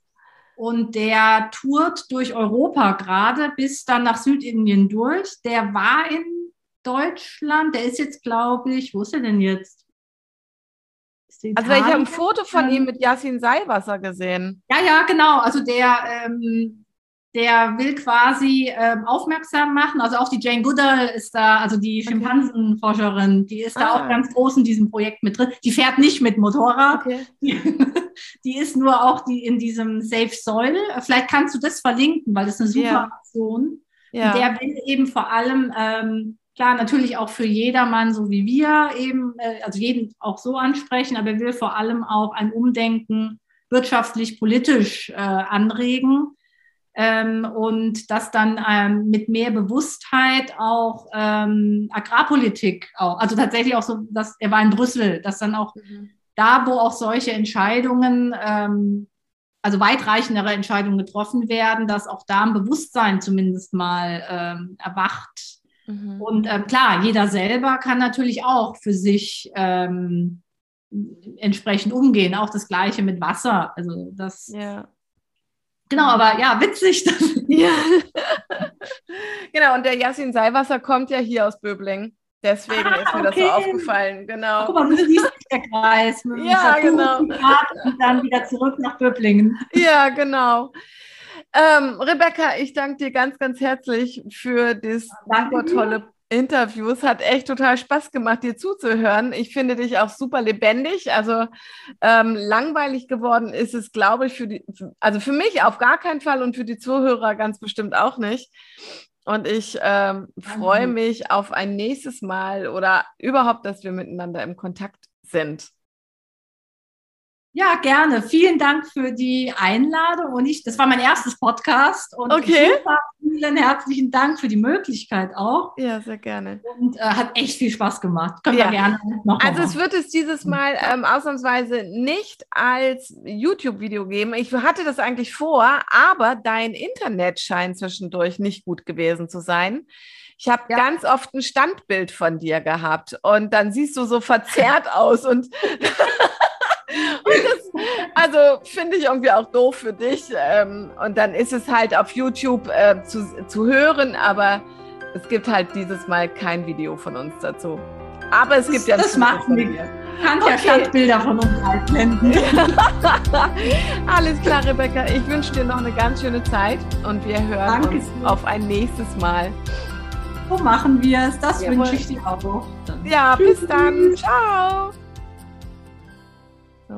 und der tourt durch Europa gerade bis dann nach Südindien durch. Der war in Deutschland, der ist jetzt, glaube ich, wo ist er denn jetzt? Also ich habe ein Foto von ihm mit Yasin Seiwasser gesehen. Ja, ja, genau. Also der, ähm, der will quasi ähm, aufmerksam machen. Also auch die Jane Goodall ist da, also die okay. Schimpansenforscherin, die ist ah. da auch ganz groß in diesem Projekt mit drin. Die fährt nicht mit Motorrad. Okay. Die, die, ist nur auch die in diesem Safe Soil. Vielleicht kannst du das verlinken, weil das ist eine super ja. Aktion. Ja. Der will eben vor allem ähm, klar, natürlich auch für jedermann, so wie wir eben, äh, also jeden auch so ansprechen, aber er will vor allem auch ein Umdenken wirtschaftlich, politisch äh, anregen ähm, und dass dann ähm, mit mehr Bewusstheit auch ähm, Agrarpolitik auch, also tatsächlich auch so, dass er war in Brüssel, dass dann auch mhm. da, wo auch solche Entscheidungen, ähm, also weitreichendere Entscheidungen getroffen werden, dass auch da ein Bewusstsein zumindest mal ähm, erwacht. Mhm. Und ähm, klar, jeder selber kann natürlich auch für sich ähm, entsprechend umgehen. Auch das Gleiche mit Wasser. Also das ja. Genau, aber ja, witzig. ja. genau, und der Yassin Seiwasser kommt ja hier aus Böbling. Deswegen ah, ist mir okay. das so aufgefallen, genau. Guck mal, du siehst der Kreis. Mit ja, genau. Und dann wieder zurück nach Böblingen. Ja, genau. Ähm, Rebecca, ich danke dir ganz, ganz herzlich für das super tolle Interview. Es hat echt total Spaß gemacht, dir zuzuhören. Ich finde dich auch super lebendig. Also ähm, langweilig geworden ist es, glaube ich, für die, also für mich auf gar keinen Fall und für die Zuhörer ganz bestimmt auch nicht. Und ich ähm, freue mich auf ein nächstes Mal oder überhaupt, dass wir miteinander im Kontakt sind. Ja, gerne. Vielen Dank für die Einladung. Und ich, das war mein erstes Podcast. Und okay. super, vielen herzlichen Dank für die Möglichkeit auch. Ja, sehr gerne. Und äh, hat echt viel Spaß gemacht. Können ja. wir gerne noch Also es wird es dieses Mal ähm, ausnahmsweise nicht als YouTube-Video geben. Ich hatte das eigentlich vor, aber dein Internet scheint zwischendurch nicht gut gewesen zu sein. Ich habe ja. ganz oft ein Standbild von dir gehabt und dann siehst du so verzerrt aus und das, also finde ich irgendwie auch doof für dich. Ähm, und dann ist es halt auf YouTube äh, zu, zu hören, aber es gibt halt dieses Mal kein Video von uns dazu. Aber es gibt ja das macht nichts. Kannst okay. ja Stadtbilder von uns einblenden. Alles klar, Rebecca. Ich wünsche dir noch eine ganz schöne Zeit und wir hören Danke. uns auf ein nächstes Mal. So machen wir es. Das Jawohl. wünsche ich dir auch. Dann. Ja, Tschüss. bis dann. Ciao. 走